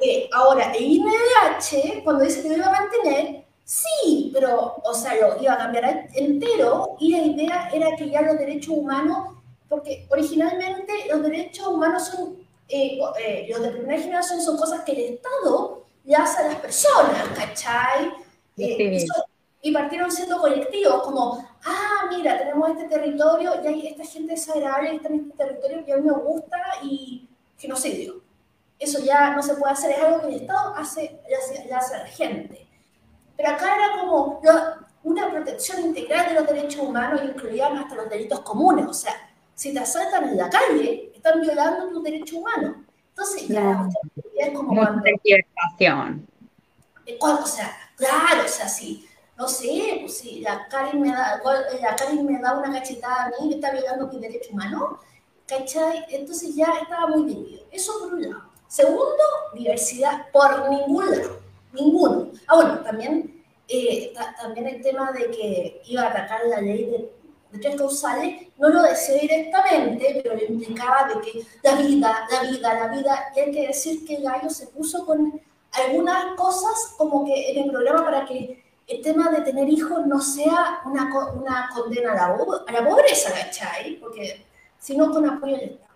Eh, ahora, el INDH, cuando dice que lo iba a mantener, sí, pero, o sea, lo iba a cambiar entero y la idea era que ya los derechos humanos, porque originalmente los derechos humanos son, eh, eh, los de primera generación son cosas que el Estado le hace a las personas, ¿cachai? Eh, Sí. y partieron siendo colectivos, como, ah, mira, tenemos este territorio y hay esta gente desagradable está en este territorio que a mí me gusta y genocidio. Eso ya no se puede hacer, es algo que el Estado hace, le hace, le hace a la gente. Pero acá era como lo- una protección integral de los derechos humanos y incluían hasta los delitos comunes. O sea, si te asaltan en la calle, están violando tus derechos humanos. Entonces, ya, No. es como Mucha cuando eh, cuando- o sea, claro, o sea, si, no sé, pues si la Karen me da, eh, la Karen me da una cachetada a mí que está violando mi derecho humano, ¿cachai? Entonces ya estaba muy dividido. Eso por un lado. Segundo, diversidad por ningún lado, ninguno. Ah, bueno, también, eh, ta- también el tema de que iba a atacar la ley de, de tres causales, no lo decía directamente, pero le implicaba de que la vida, la vida, la vida, y hay que decir que gallo se puso con algunas cosas como que en el programa para que el tema de tener hijos no sea una, una condena a la, a la pobreza, ¿cachai? Porque si no, con apoyo del Estado.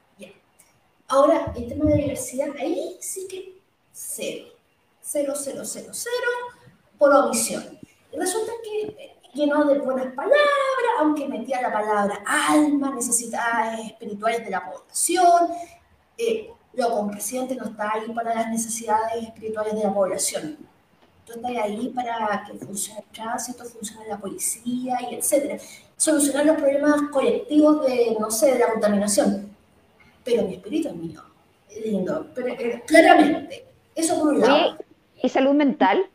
Ahora, el tema de la diversidad, ahí sí que cero. Cero, cero, cero, cero, por omisión. Y resulta que llenó de buenas palabras, aunque metía la palabra alma, necesidades espirituales de la población. Eh, un presidente no está ahí para las necesidades espirituales de la población. Tú estás ahí para que funcione el tránsito, funcione la policía y etcétera. Solucionar los problemas colectivos de, no sé, de la contaminación. Pero mi espíritu es mío. Lindo. Pero, eh, claramente. Eso por un lado. ¿Y salud mental?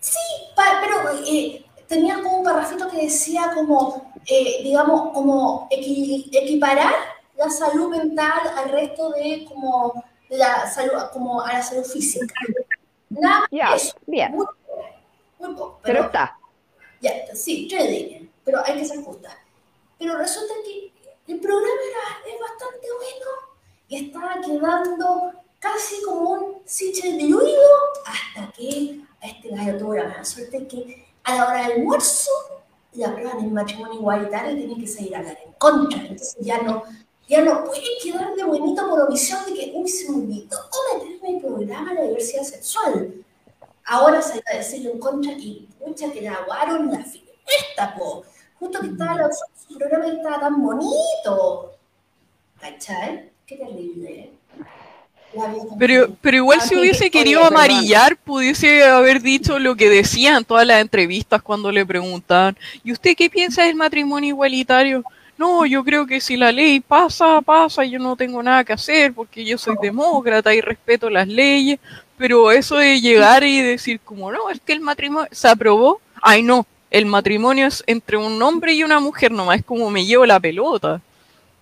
Sí, pero eh, tenía como un parrafito que decía como, eh, digamos, como equi- equiparar la salud mental al resto de como de la salud, como a la salud física. Nada eso. bien. Muy poco, muy poco. Pero Pero, está. ya sí, tres líneas, pero hay que ser justa. Pero resulta que el programa era, es bastante bueno y estaba quedando casi como un siche diluido hasta que a este gallo tuvo la mala suerte que a la hora del almuerzo le aprueban el matrimonio igualitario y tiene que salir a hablar en contra. Entonces ya no, ya no puede quedar de buenito por omisión de que, uy, se me olvidó meterme en el programa de la diversidad sexual. Ahora se va a decirlo en contra y mucha que la aguaron la fiesta. Justo que estaba la su programa que estaba tan bonito. ¿Cachai? Qué terrible, ¿eh? Pero, pero igual Ah, si hubiese querido amarillar, pudiese haber dicho lo que decían en todas las entrevistas cuando le preguntaban, ¿y usted qué piensa del matrimonio igualitario? No, yo creo que si la ley pasa, pasa, yo no tengo nada que hacer porque yo soy demócrata y respeto las leyes, pero eso de llegar y decir como, no, es que el matrimonio se aprobó, ay no, el matrimonio es entre un hombre y una mujer, nomás es como me llevo la pelota.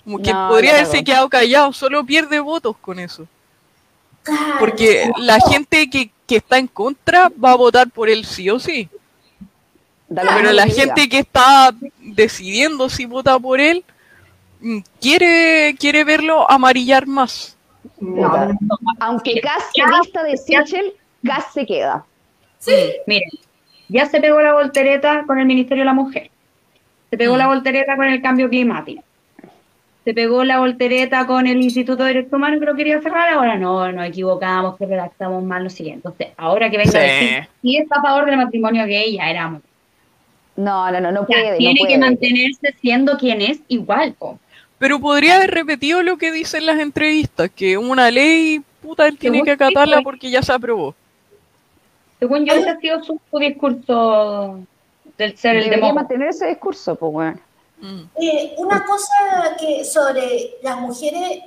Como que No, podría haberse quedado callado, solo pierde votos con eso. Porque no, la no. gente que, que está en contra va a votar por él sí o sí. Pero la gente que está decidiendo si vota por él mm, quiere, quiere verlo amarillar más. Puta. Aunque Cass se vista de Sichel, Cass se queda. Miren, ya se pegó la voltereta con el Ministerio de la Mujer. Se pegó Mm. la voltereta con el cambio climático. Se pegó la voltereta con el Instituto de Derechos Humanos que lo quería cerrar. Ahora no, nos equivocamos, que redactamos mal, no sé qué. Entonces, ahora que venga Sí. a decir si está a favor del matrimonio gay, ya éramos. No, no, no, no O sea, puede. no tiene que puede. mantenerse siendo quien es igual. po. Pero podría haber repetido lo que dicen las entrevistas, que una ley, puta, él tiene que acatarla porque ya se aprobó. Según yo, ese ha sido su, su discurso del ser el Debería demócrata. mantener ese discurso, pues bueno. Mm. Eh, una cosa que sobre las mujeres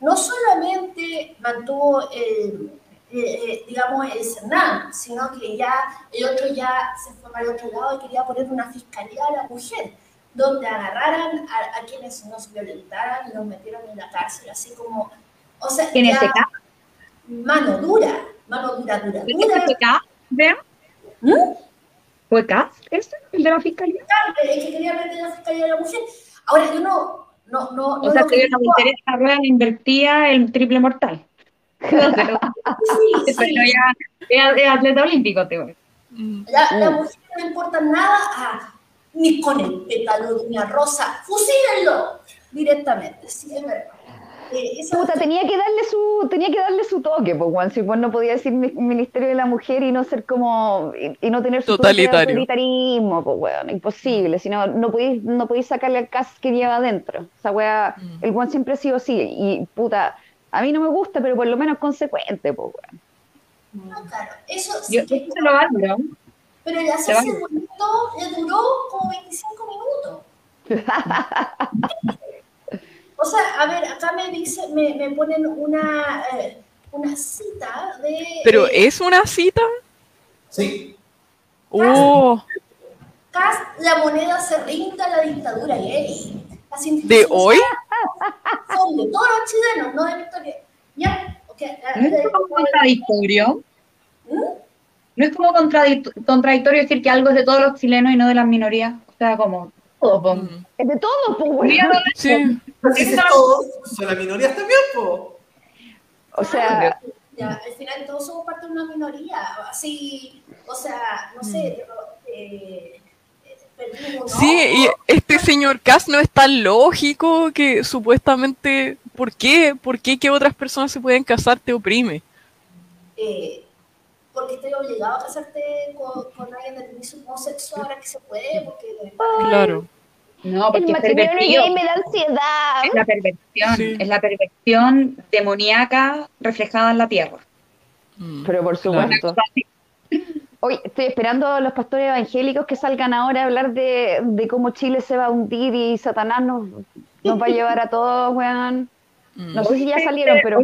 no solamente mantuvo el, eh, eh, digamos, el Senam, sino que ya el otro ya se fue para el otro lado y quería poner una fiscalía a la mujer, donde agarraran a, a quienes nos violentaran y los metieran en la cárcel, así como, o sea, En ese caso, mano dura, mano dura, dura, dura. ¿fue Kass? ¿Vean? ¿Mm? ¿Fue Kass ese, el de la fiscalía? Es que quería meter la fiscalía a la mujer. Ahora, yo no, no, no, no O sea, que la la rueda le invertía el triple mortal. Pero, Sí, sí. ya es, atleta olímpico, te voy. La, la Mm. mujer no importa nada a, ni con el pétalo de una rosa. Fusílenlo directamente. Sí, es verdad. Esa- Puta, tenía que darle su, tenía que darle su toque, pues Juan, si pues no podía decir mi- Ministerio de la Mujer y no ser como, y, y no tener su toque de Totalitario. autoritarismo, pues weón, imposible, si no, no podéis, no podéis sacarle al cas que lleva adentro. Esa weá, Mm. el Juan siempre ha sido así, y puta, a mí no me gusta, pero por lo menos consecuente, pues weón. no, claro, eso sí Yo, que- eso lo valoro. pero el hacerse bonito le duró como 25 minutos. O sea, a ver, acá me dice, me, me ponen una, eh, una cita de. Pero eh, ¿es una cita? Sí. Oh, Cas, la moneda se rinda a la dictadura. Las ¿de hoy? Son de todos los chilenos, no de Victoria. Ya, ok. la- ¿No es como contradictorio? ¿Mm? ¿No es como contradic- contradictorio decir que algo es de todos los chilenos y no de las minorías? O sea, como todo, po. Mm. Es de todo, weón. Mira, Sí. Pues si es todo, son las minorías también, po. O sea, Ya, al final todos somos parte de una minoría, así, o sea, no sé, eh, perdimos, ¿no? Sí, y este señor Cass no es tan lógico que supuestamente, ¿por qué? ¿Por qué que otras personas se pueden casar te oprime? eh, porque estoy obligado a casarte con, con alguien del mismo sexo ahora que se puede, porque de verdad, Claro. No, El porque es matrimonio pervertido. gay me da ansiedad. Es la perversión, Sí. es la perversión demoníaca reflejada en la tierra. Mm. Pero por supuesto. Hoy estoy esperando a los pastores evangélicos que salgan ahora a hablar de, de cómo Chile se va a hundir y Satanás nos, nos va a llevar a todos, weón. Mm. No sé si ya salieron, pero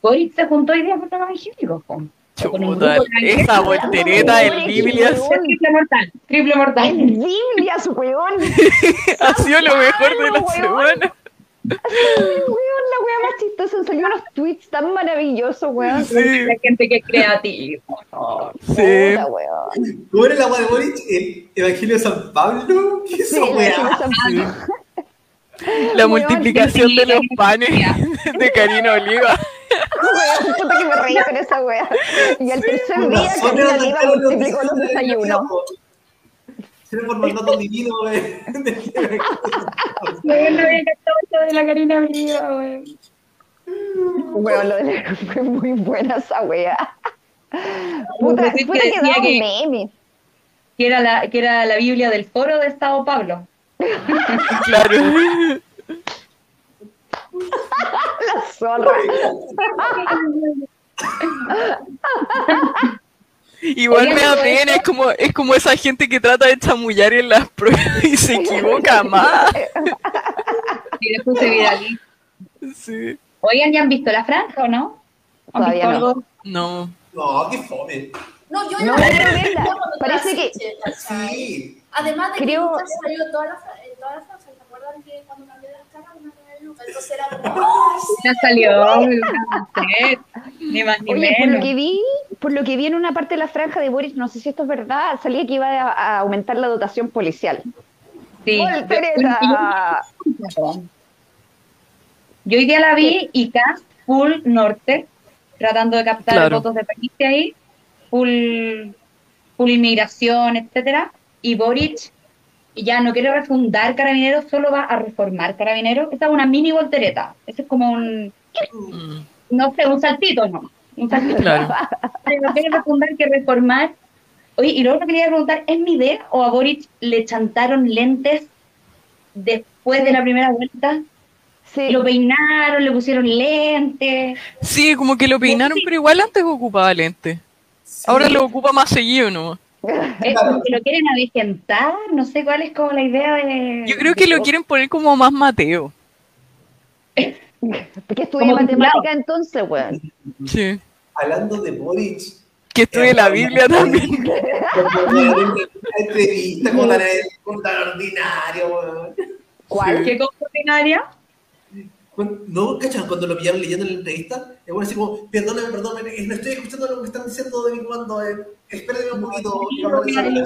Boris se juntó hoy día con los evangélicos. Con Chuta, esa voltereta en Biblias Weón. Triple mortal, triple mortal. en Biblias, weón. ha sido lo mejor de la weón. semana. Weón, la wea más chistosa. Han salido unos tweets tan maravillosos, weón. Sí, La gente que es creativa. no. sí. Weón. ¿Cómo era el agua de Boric? ¿El Evangelio de San Pablo? ¿Qué es Sí, esa la weá? La multiplicación de los panes de Karina Oliva. Weón, puta que me reí con esa wea. Y al tercer día, Oliva damos los multiplicó los desayunos. Será por mandato divino, güey. No había cachado de la Karina. Weón, lo de fue muy buena esa wea. Puta, puta que que decía que- meme. Que era, la, que era la Biblia del foro de Sao Pablo. Claro. La zorra. Igual me da pena, es como, es como esa gente que trata de chamullar en las pruebas y se equivoca más. Y después se viraliza. Sí. Oigan, ¿ya han visto la franja o no? ¿Han Todavía no. algo? No. No, qué fome. No, yo No, la quiero verla. Parece que-. Además de que Creo- salió toda la, fra- en toda la frase, ¿se acuerdan que cuando cambié las caras una era de Luca? Entonces era como, ¡ay, sí! Ya salió, mujer, ni más ni Oye, por lo que vi, por lo que vi en una parte de la franja de Boris, no sé si esto es verdad, salía que iba a, a aumentar la dotación policial. Sí. ¡Voltereta! Yo hoy día la vi y Cast full norte, tratando de captar Claro. votos de país ahí, full, full inmigración, etcétera. Y Boric ya no quiere refundar Carabineros, solo va a reformar Carabineros. Esa es una mini voltereta. Ese es como un, Mm, no sé, un saltito, ¿no? Un saltito. Claro. Pero quiere refundar que reformar. Oye, y luego que quería preguntar, ¿es mi idea o a Boric le chantaron lentes después de la primera vuelta? Sí, Lo peinaron, le pusieron lentes. Sí, como que lo peinaron, pero igual antes ocupaba lente. Ahora lo ocupa más seguido, ¿no? Es como que lo quieren avejentar, no sé cuál es como la idea de... Yo creo que lo quieren poner como más Mateo. que estudié como matemática entonces, weón. Sí. Hablando de Boric. Que estudie la Biblia también. Entrevista como tan ordinario, weón. ¿Cuál? ¿Qué cosa ordinaria? Cuando- ¿No cachan cuando lo pillaron leyendo en la entrevista? Es bueno así como, perdóname, perdóname, no estoy escuchando lo que están diciendo de mí cuando, eh, espérame un poquito. a Yo resolver".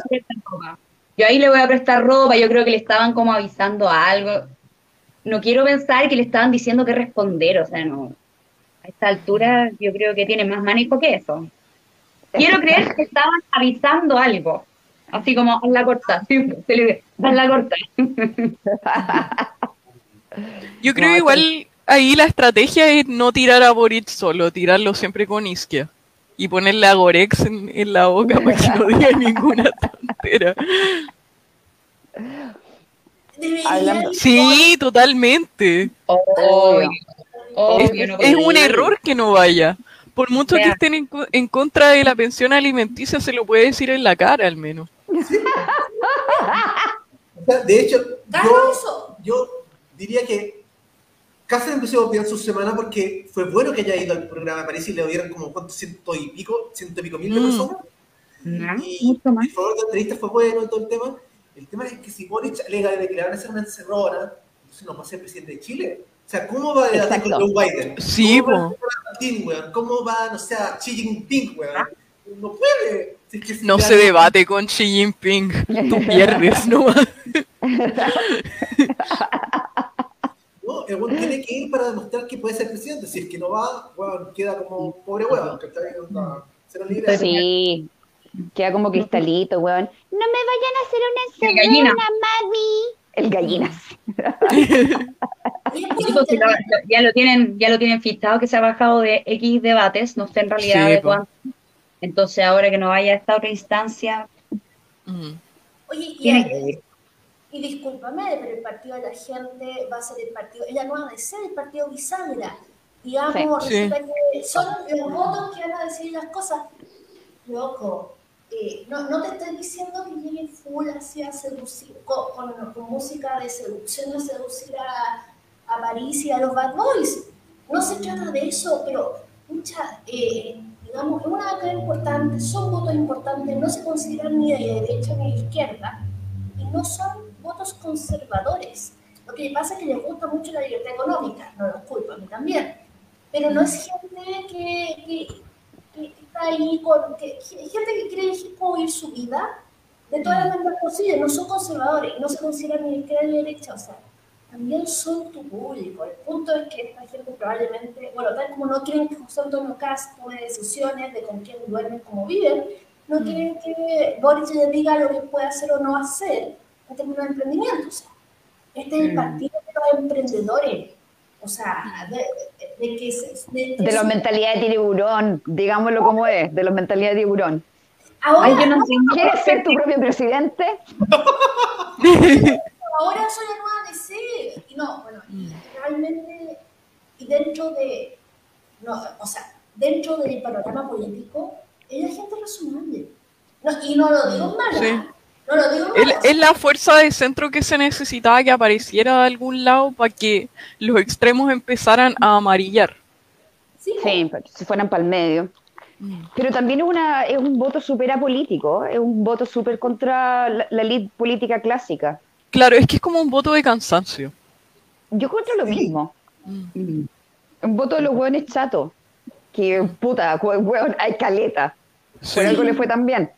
ahí le voy a prestar ropa, yo creo que le estaban como avisando algo. No quiero pensar que le estaban diciendo qué responder, o sea, no. A esta altura yo creo que tiene más manejo que eso. Quiero creer que estaban avisando algo. Así como, haz la corta. Sí, se le dice, haz la corta. Yo creo No, igual ahí la estrategia es no tirar a Boric solo, tirarlo siempre con Isquia. Y ponerle a Gorex en, en la boca para que no diga ninguna tontera. Hablando- Sí, totalmente. Obvio. Obvio, Es, no es puede un error que no vaya. Por mucho que estén en, co- en contra de la pensión alimenticia, se lo puede decir en la cara al menos. O sea, de hecho, yo diría que casi empezó bien su semana porque fue bueno que haya ido al programa de París y le dieron como cuántos ciento y pico, ciento y pico mil de Mm. personas. No, Y mucho más. el favor de entrevista fue bueno y todo el tema. El tema es que si Boric alega de que le van a hacer una encerrona, entonces no va a ser presidente de Chile. O sea, ¿cómo va a debatir con. Joe Biden? Sí, ¿Cómo va a po. hacer a Putin, weón? ¿Cómo va, no sé, a Xi Jinping, weón? No puede. Si es que No se debate con Xi Jinping. Tú pierdes, ¿no? El weón tiene que ir para demostrar que puede ser presidente. Si es que no va, weón, queda como pobre weón, ¿cachai? Onda, Cero libre. Sí, queda como cristalito, weón. No me vayan a hacer una El gallina. encerrona, mami. El gallinas. Ya lo tienen, ya lo tienen fichado que se ha bajado de X debates, no sé en realidad Sí, de cuánto. Entonces ahora que no vaya a esta otra instancia, Mm. Oye, y. y discúlpame, pero el partido de la gente va a ser el partido, ella no va a ser el partido bisagra. Digamos, Sí. son los votos que van a decir las cosas. Loco, eh, no, no te estoy diciendo que lleguen full así a seducir, con, con- con música de seducción, a seducir a, a París y a los Bad Boys. No se trata de eso, pero mucha, eh, digamos, es una bancada importante, son votos importantes, no se consideran ni de derecha ni de izquierda, y no son votos conservadores. Lo que pasa es que les gusta mucho la libertad económica, no los culpo, a mí también. Pero no es gente que, que, que está ahí con. Gente que quiere vivir su vida de todas las maneras posibles. No son conservadores, no se consideran ni izquierda ni de derecha. O sea, también son tu público. El punto es que esta gente probablemente, bueno, tal como no quieren que José Antonio Cast tome decisiones de con quién duermen, cómo viven, no quieren que Boris les diga lo que puede hacer o no hacer en términos de emprendimiento. O sea, este es el Mm. partido de los emprendedores. O sea, de, de- de que se, de, De los se- mentalidades de tiburón, digámoslo como es, de los mentalidades de tiburón. ahora, Ay, yo no entiendo. ¿Quieres ser tu propio presidente? ahora soy la nueva DC. Y no, bueno, y realmente, y dentro de, no, o sea, dentro del panorama político, es la gente razonable. No, y no lo digo mal, Sí. No lo digo mal. Es, es la fuerza de centro que se necesitaba que apareciera de algún lado para que los extremos empezaran a amarillar. sí, Sí, para que se fueran para el medio. Pero también es, una, es un voto súper apolítico, es un voto súper contra la, la elite política clásica. Claro, es que es como un voto de cansancio. Yo encuentro lo mismo. Mm. Un voto de los hueones chatos. Que puta, hue- hueón, hay caleta. Sí. Por algo le fue tan bien.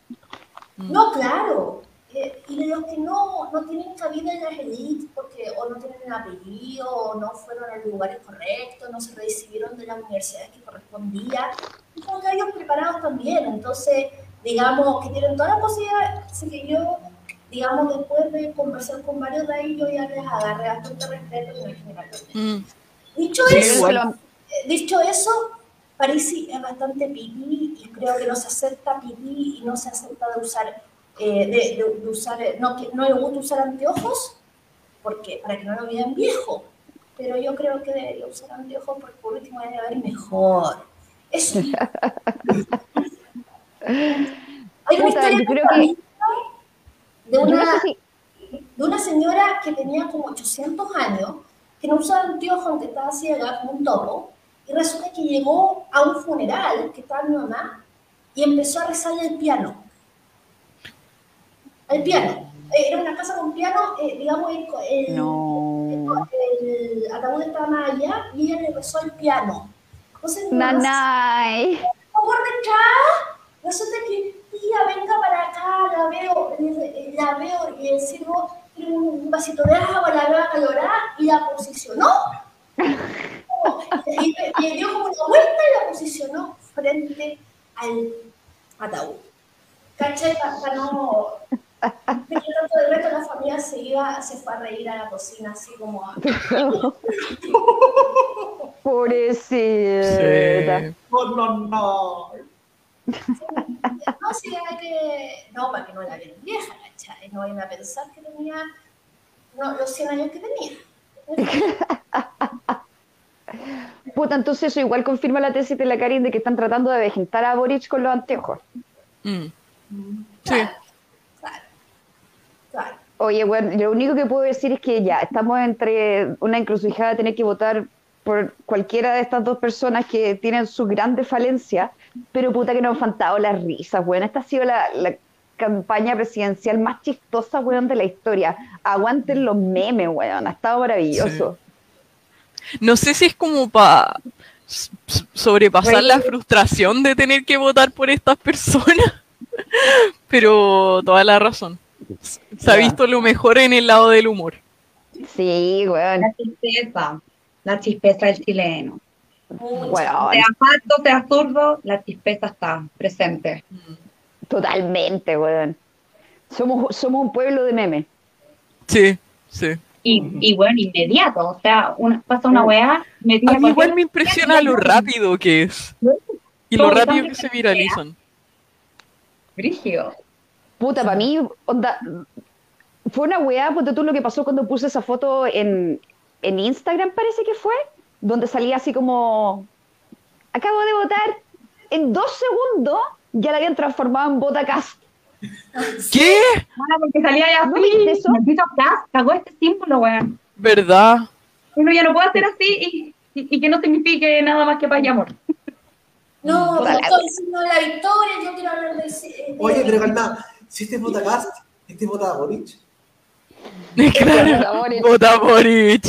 No, claro. Eh, y de los que no, no tienen cabida en las élites porque o no tienen apellido o no fueron al lugar correcto, no se recibieron de las universidades que correspondía. Y son gallos preparados también. Entonces, digamos que tienen toda la posibilidad. Así que yo, digamos, después de conversar con varios de ellos, ya les agarré bastante respeto es generalmente. Mm. Dicho Sí, eso, lo- eh, Dicho eso, Parisi es bastante pipí y creo que no se acepta pipí y no se acepta de usar, eh, de, de- de usar, eh, no, que- no le gusta usar anteojos porque para que no lo vean viejo, pero yo creo que debería usar anteojos porque por último debe ver mejor. Eso. Hay una historia creo que- de Yo no una, sé si- de una señora que tenía como 800 años, que no usaba anteojos aunque estaba ciega como un topo, y resulta que llegó a un funeral que estaba mi mamá y empezó a rezarle al piano. Al piano. Eh, Era una casa con piano, eh, digamos, el, el- el ataúd estaba más allá y ella le rezó al piano. Entonces, Nanay. por detrás, resulta que, tía, venga para acá, la veo, le- la veo y el sirvo tiene un vasito de agua, la veo acalorada y la posicionó. Y le, le dio como una vuelta y la posicionó frente al ataúd. ¿Cachai? Para no... Tanto de reto, la familia se iba, se fue a reír a la cocina, así como... Pobrecita. Sí. No, no, no. No, que. No, para que no la vean vieja, ¿cachai? No vayan a pensar que tenía no, los 100 años que tenía. Puta, entonces eso igual confirma la tesis de la Karin de que están tratando de vegetar a Boric con los anteojos. Mm. Sí. Oye, bueno, lo único que puedo decir es que ya estamos entre una encrucijada de tener que votar por cualquiera de estas dos personas que tienen sus grandes falencias, pero puta que nos han faltado las risas, weón. Esta ha sido la, la campaña presidencial más chistosa, weón, de la historia. Aguanten los memes, weón. Ha estado maravilloso. No sé si es como para sobrepasar la frustración de tener que votar por estas personas, pero toda la razón. Se ha visto lo mejor en el lado del humor. Sí, weón. La tristeza. la chispeza del chileno. Weón, Sea falso, sea zurdo, la chispeza está presente. totalmente, weón. Somos, somos un pueblo de memes. Sí, sí. Y, y bueno, inmediato, o sea, una, pasa una weá, A mí igual me impresiona lo rápido que es. Y lo rápido que se viralizan. Brígido. Puta, para mí, onda, fue una weá, ponte tú lo que pasó cuando puse esa foto en, en Instagram, parece que fue, donde salía así como, acabo de votar, en dos segundos ya la habían transformado en Botacast. ¿Qué? Ah, porque salía ya ¿No así. viste eso? Maldito gas, cagó este símbolo, weón. ¿Verdad? Uno ya no puede hacer así y, y- y que no signifique nada más que paz y amor. No, estoy diciendo la victoria, yo quiero hablar de... de- Oye, pero calma, si este vota Cast, este vota Boric. Claro. Vota Boric.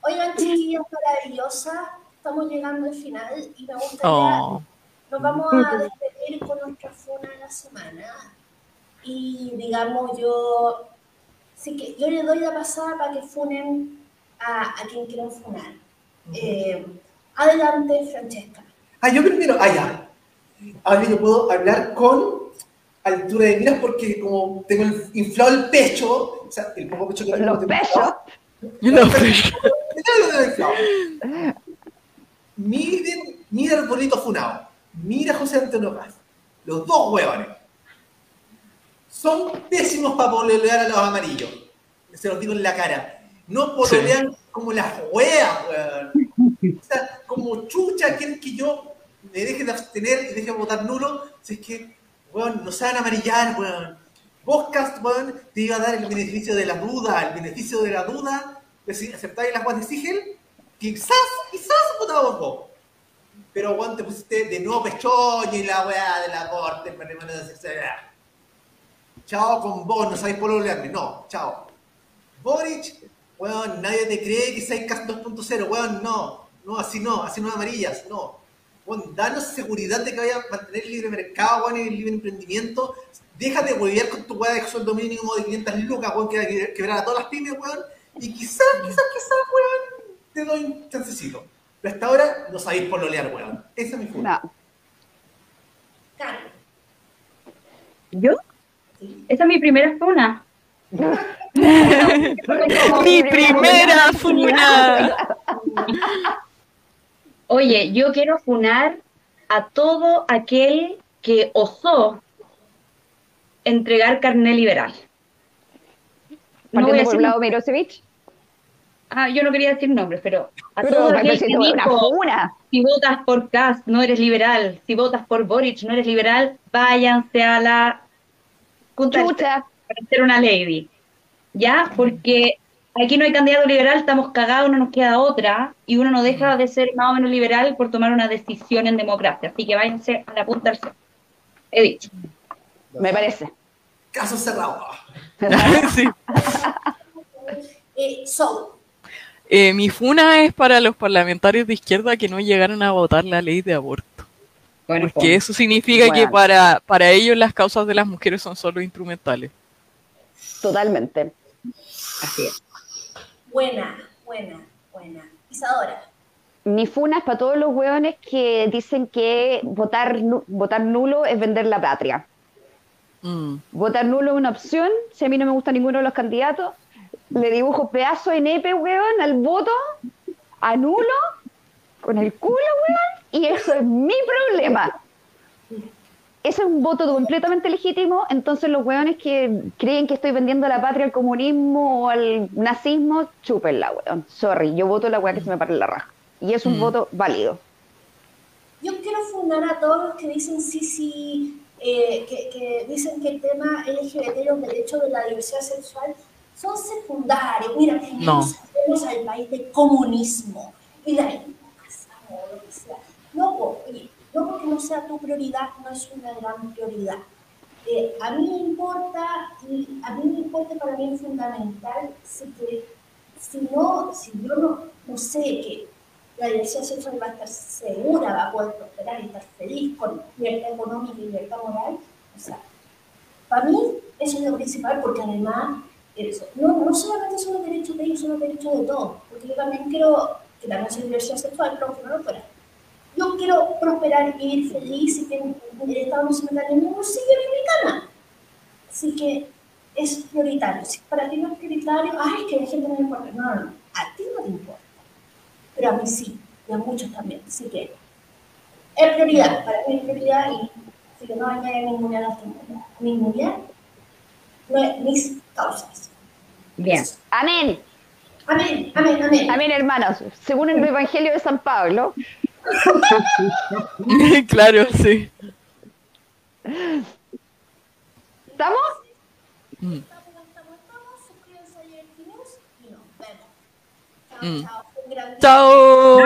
Oigan, chiquillas maravillosas, estamos llegando al final y me gustaría... Oh. Nos vamos a despedir con nuestra funa de la semana. Y digamos, yo. Así que yo le doy la pasada para que funen a, a quien quieran funar. Eh, adelante, Francesca. Ah, yo primero, ah, ya. Ahora yo puedo hablar con altura de miras porque como tengo el- inflado el pecho, o sea, el poco pecho que tengo. Los tengo besos. inflado. Mira lo tengo inflado. Miren, mira el bonito funado. Mira José Antonio Paz. Los dos huevones. Son pésimos para pololear a los amarillos. Se los digo en la cara. No pololean como las hueas, weón. O sea, como chucha, quieren que yo me deje de abstener y deje de votar nulo. Si es que, weón, no saben amarillar, weón. Podcast, weón, te iba a dar el beneficio de la duda, el beneficio de la duda, de si aceptáis las guas de Sigel, quizás, quizás votamos vos. Pero, weón, te pusiste de nuevo pechoño y la weá de la corte, el matrimonio de sexualidad. Chao con vos, no sabéis pololearme. No, chao. Boric, weón, nadie te cree que seas CAS 2.0, weón, no. No, así no, así no amarillas, no. Weón, danos seguridad de que vaya a mantener el libre mercado, weón, y el libre emprendimiento. Déjate de huevear con tu weá de sueldo mínimo de 500 lucas, weón, que va a que- quebrar a todas las pymes, weón. Y quizás, quizás, quizás, weón, te doy un chancecito. Pero hasta ahora no sabéis pololear, weón. Esa es mi funa. No. Carlos. ¿Yo? Esa es mi primera funa. Mi primera funa. Oye, yo quiero funar a todo aquel que osó entregar carné liberal. No voy a por Mirosevic. ah, yo no quería decir nombres, pero a Pero todo aquel que dijo, si votas por Cast no eres liberal, si votas por Boric no eres liberal, váyanse a la Chucha. para ser una lady. ¿Ya? Porque aquí no hay candidato liberal, estamos cagados, no nos queda otra, y uno no deja de ser más o menos liberal por tomar una decisión en democracia. Así que váyanse a la punta del cerro. He dicho. Me parece. Caso cerrado. Sí. Eh. Eh, mi funa es para los parlamentarios de izquierda que no llegaron a votar la ley de aborto. Bueno, Porque eso significa que para, para ellos las causas de las mujeres son solo instrumentales. Totalmente. así es. Buena, buena, buena. Isadora. Mi funa es para todos los hueones que dicen que votar, votar nulo es vender la patria. Mm. Votar nulo es una opción. Si a mí no me gusta ninguno de los candidatos, le dibujo pedazo de nepe, weón, al voto, anulo, con el culo, weón, y eso es mi problema. Ese es un voto completamente legítimo, entonces los weones que creen que estoy vendiendo la patria al comunismo o al nazismo, chúpenla, weón. Sorry, yo voto la weá que se me pare la raja. Y es un Mm. voto válido. Yo quiero fundar a todos los que dicen sí, sí, eh, que, que dicen que el tema LGBT, los derechos de la diversidad sexual, son secundarios. Mira, No. tenemos al país del comunismo y de ahí no pasamos, lo que sea. No, po- oye, no porque no sea tu prioridad, no es una gran prioridad. Eh, a mí me importa, y a mí me importa, para mí es fundamental, si, que, si no, si yo no, no sé que la diversidad sexual va a estar segura, va a poder prosperar y estar feliz con libertad económica y libertad moral. O sea, para mí eso es lo principal porque además eso. No, no solamente son los derechos de ellos, son los derechos de todos. Porque yo también quiero que también soy diversidad sexual, pero no fuera. Yo quiero prosperar y vivir feliz y que el Estado meta en ningún bolsillo ni mi cama. Así que es prioritario. Si para ti no es prioritario, ay, es que a la gente no le importa. No, no, no. A ti no te importa. Pero a mí sí, y a muchos también. Así que es prioridad, para mí es prioridad y así que no añade ninguna las ninguna no es mis causas. Bien. Amén. Amén, amén, amén. Amén, hermanos. Según el Evangelio de San Pablo, claro, sí. ¿estamos? Estamos, estamos, estamos. Suscríbanse a JRT News y nos vemos. Chao, Mm. chao. Un gran Chao.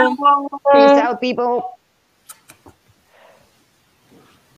People.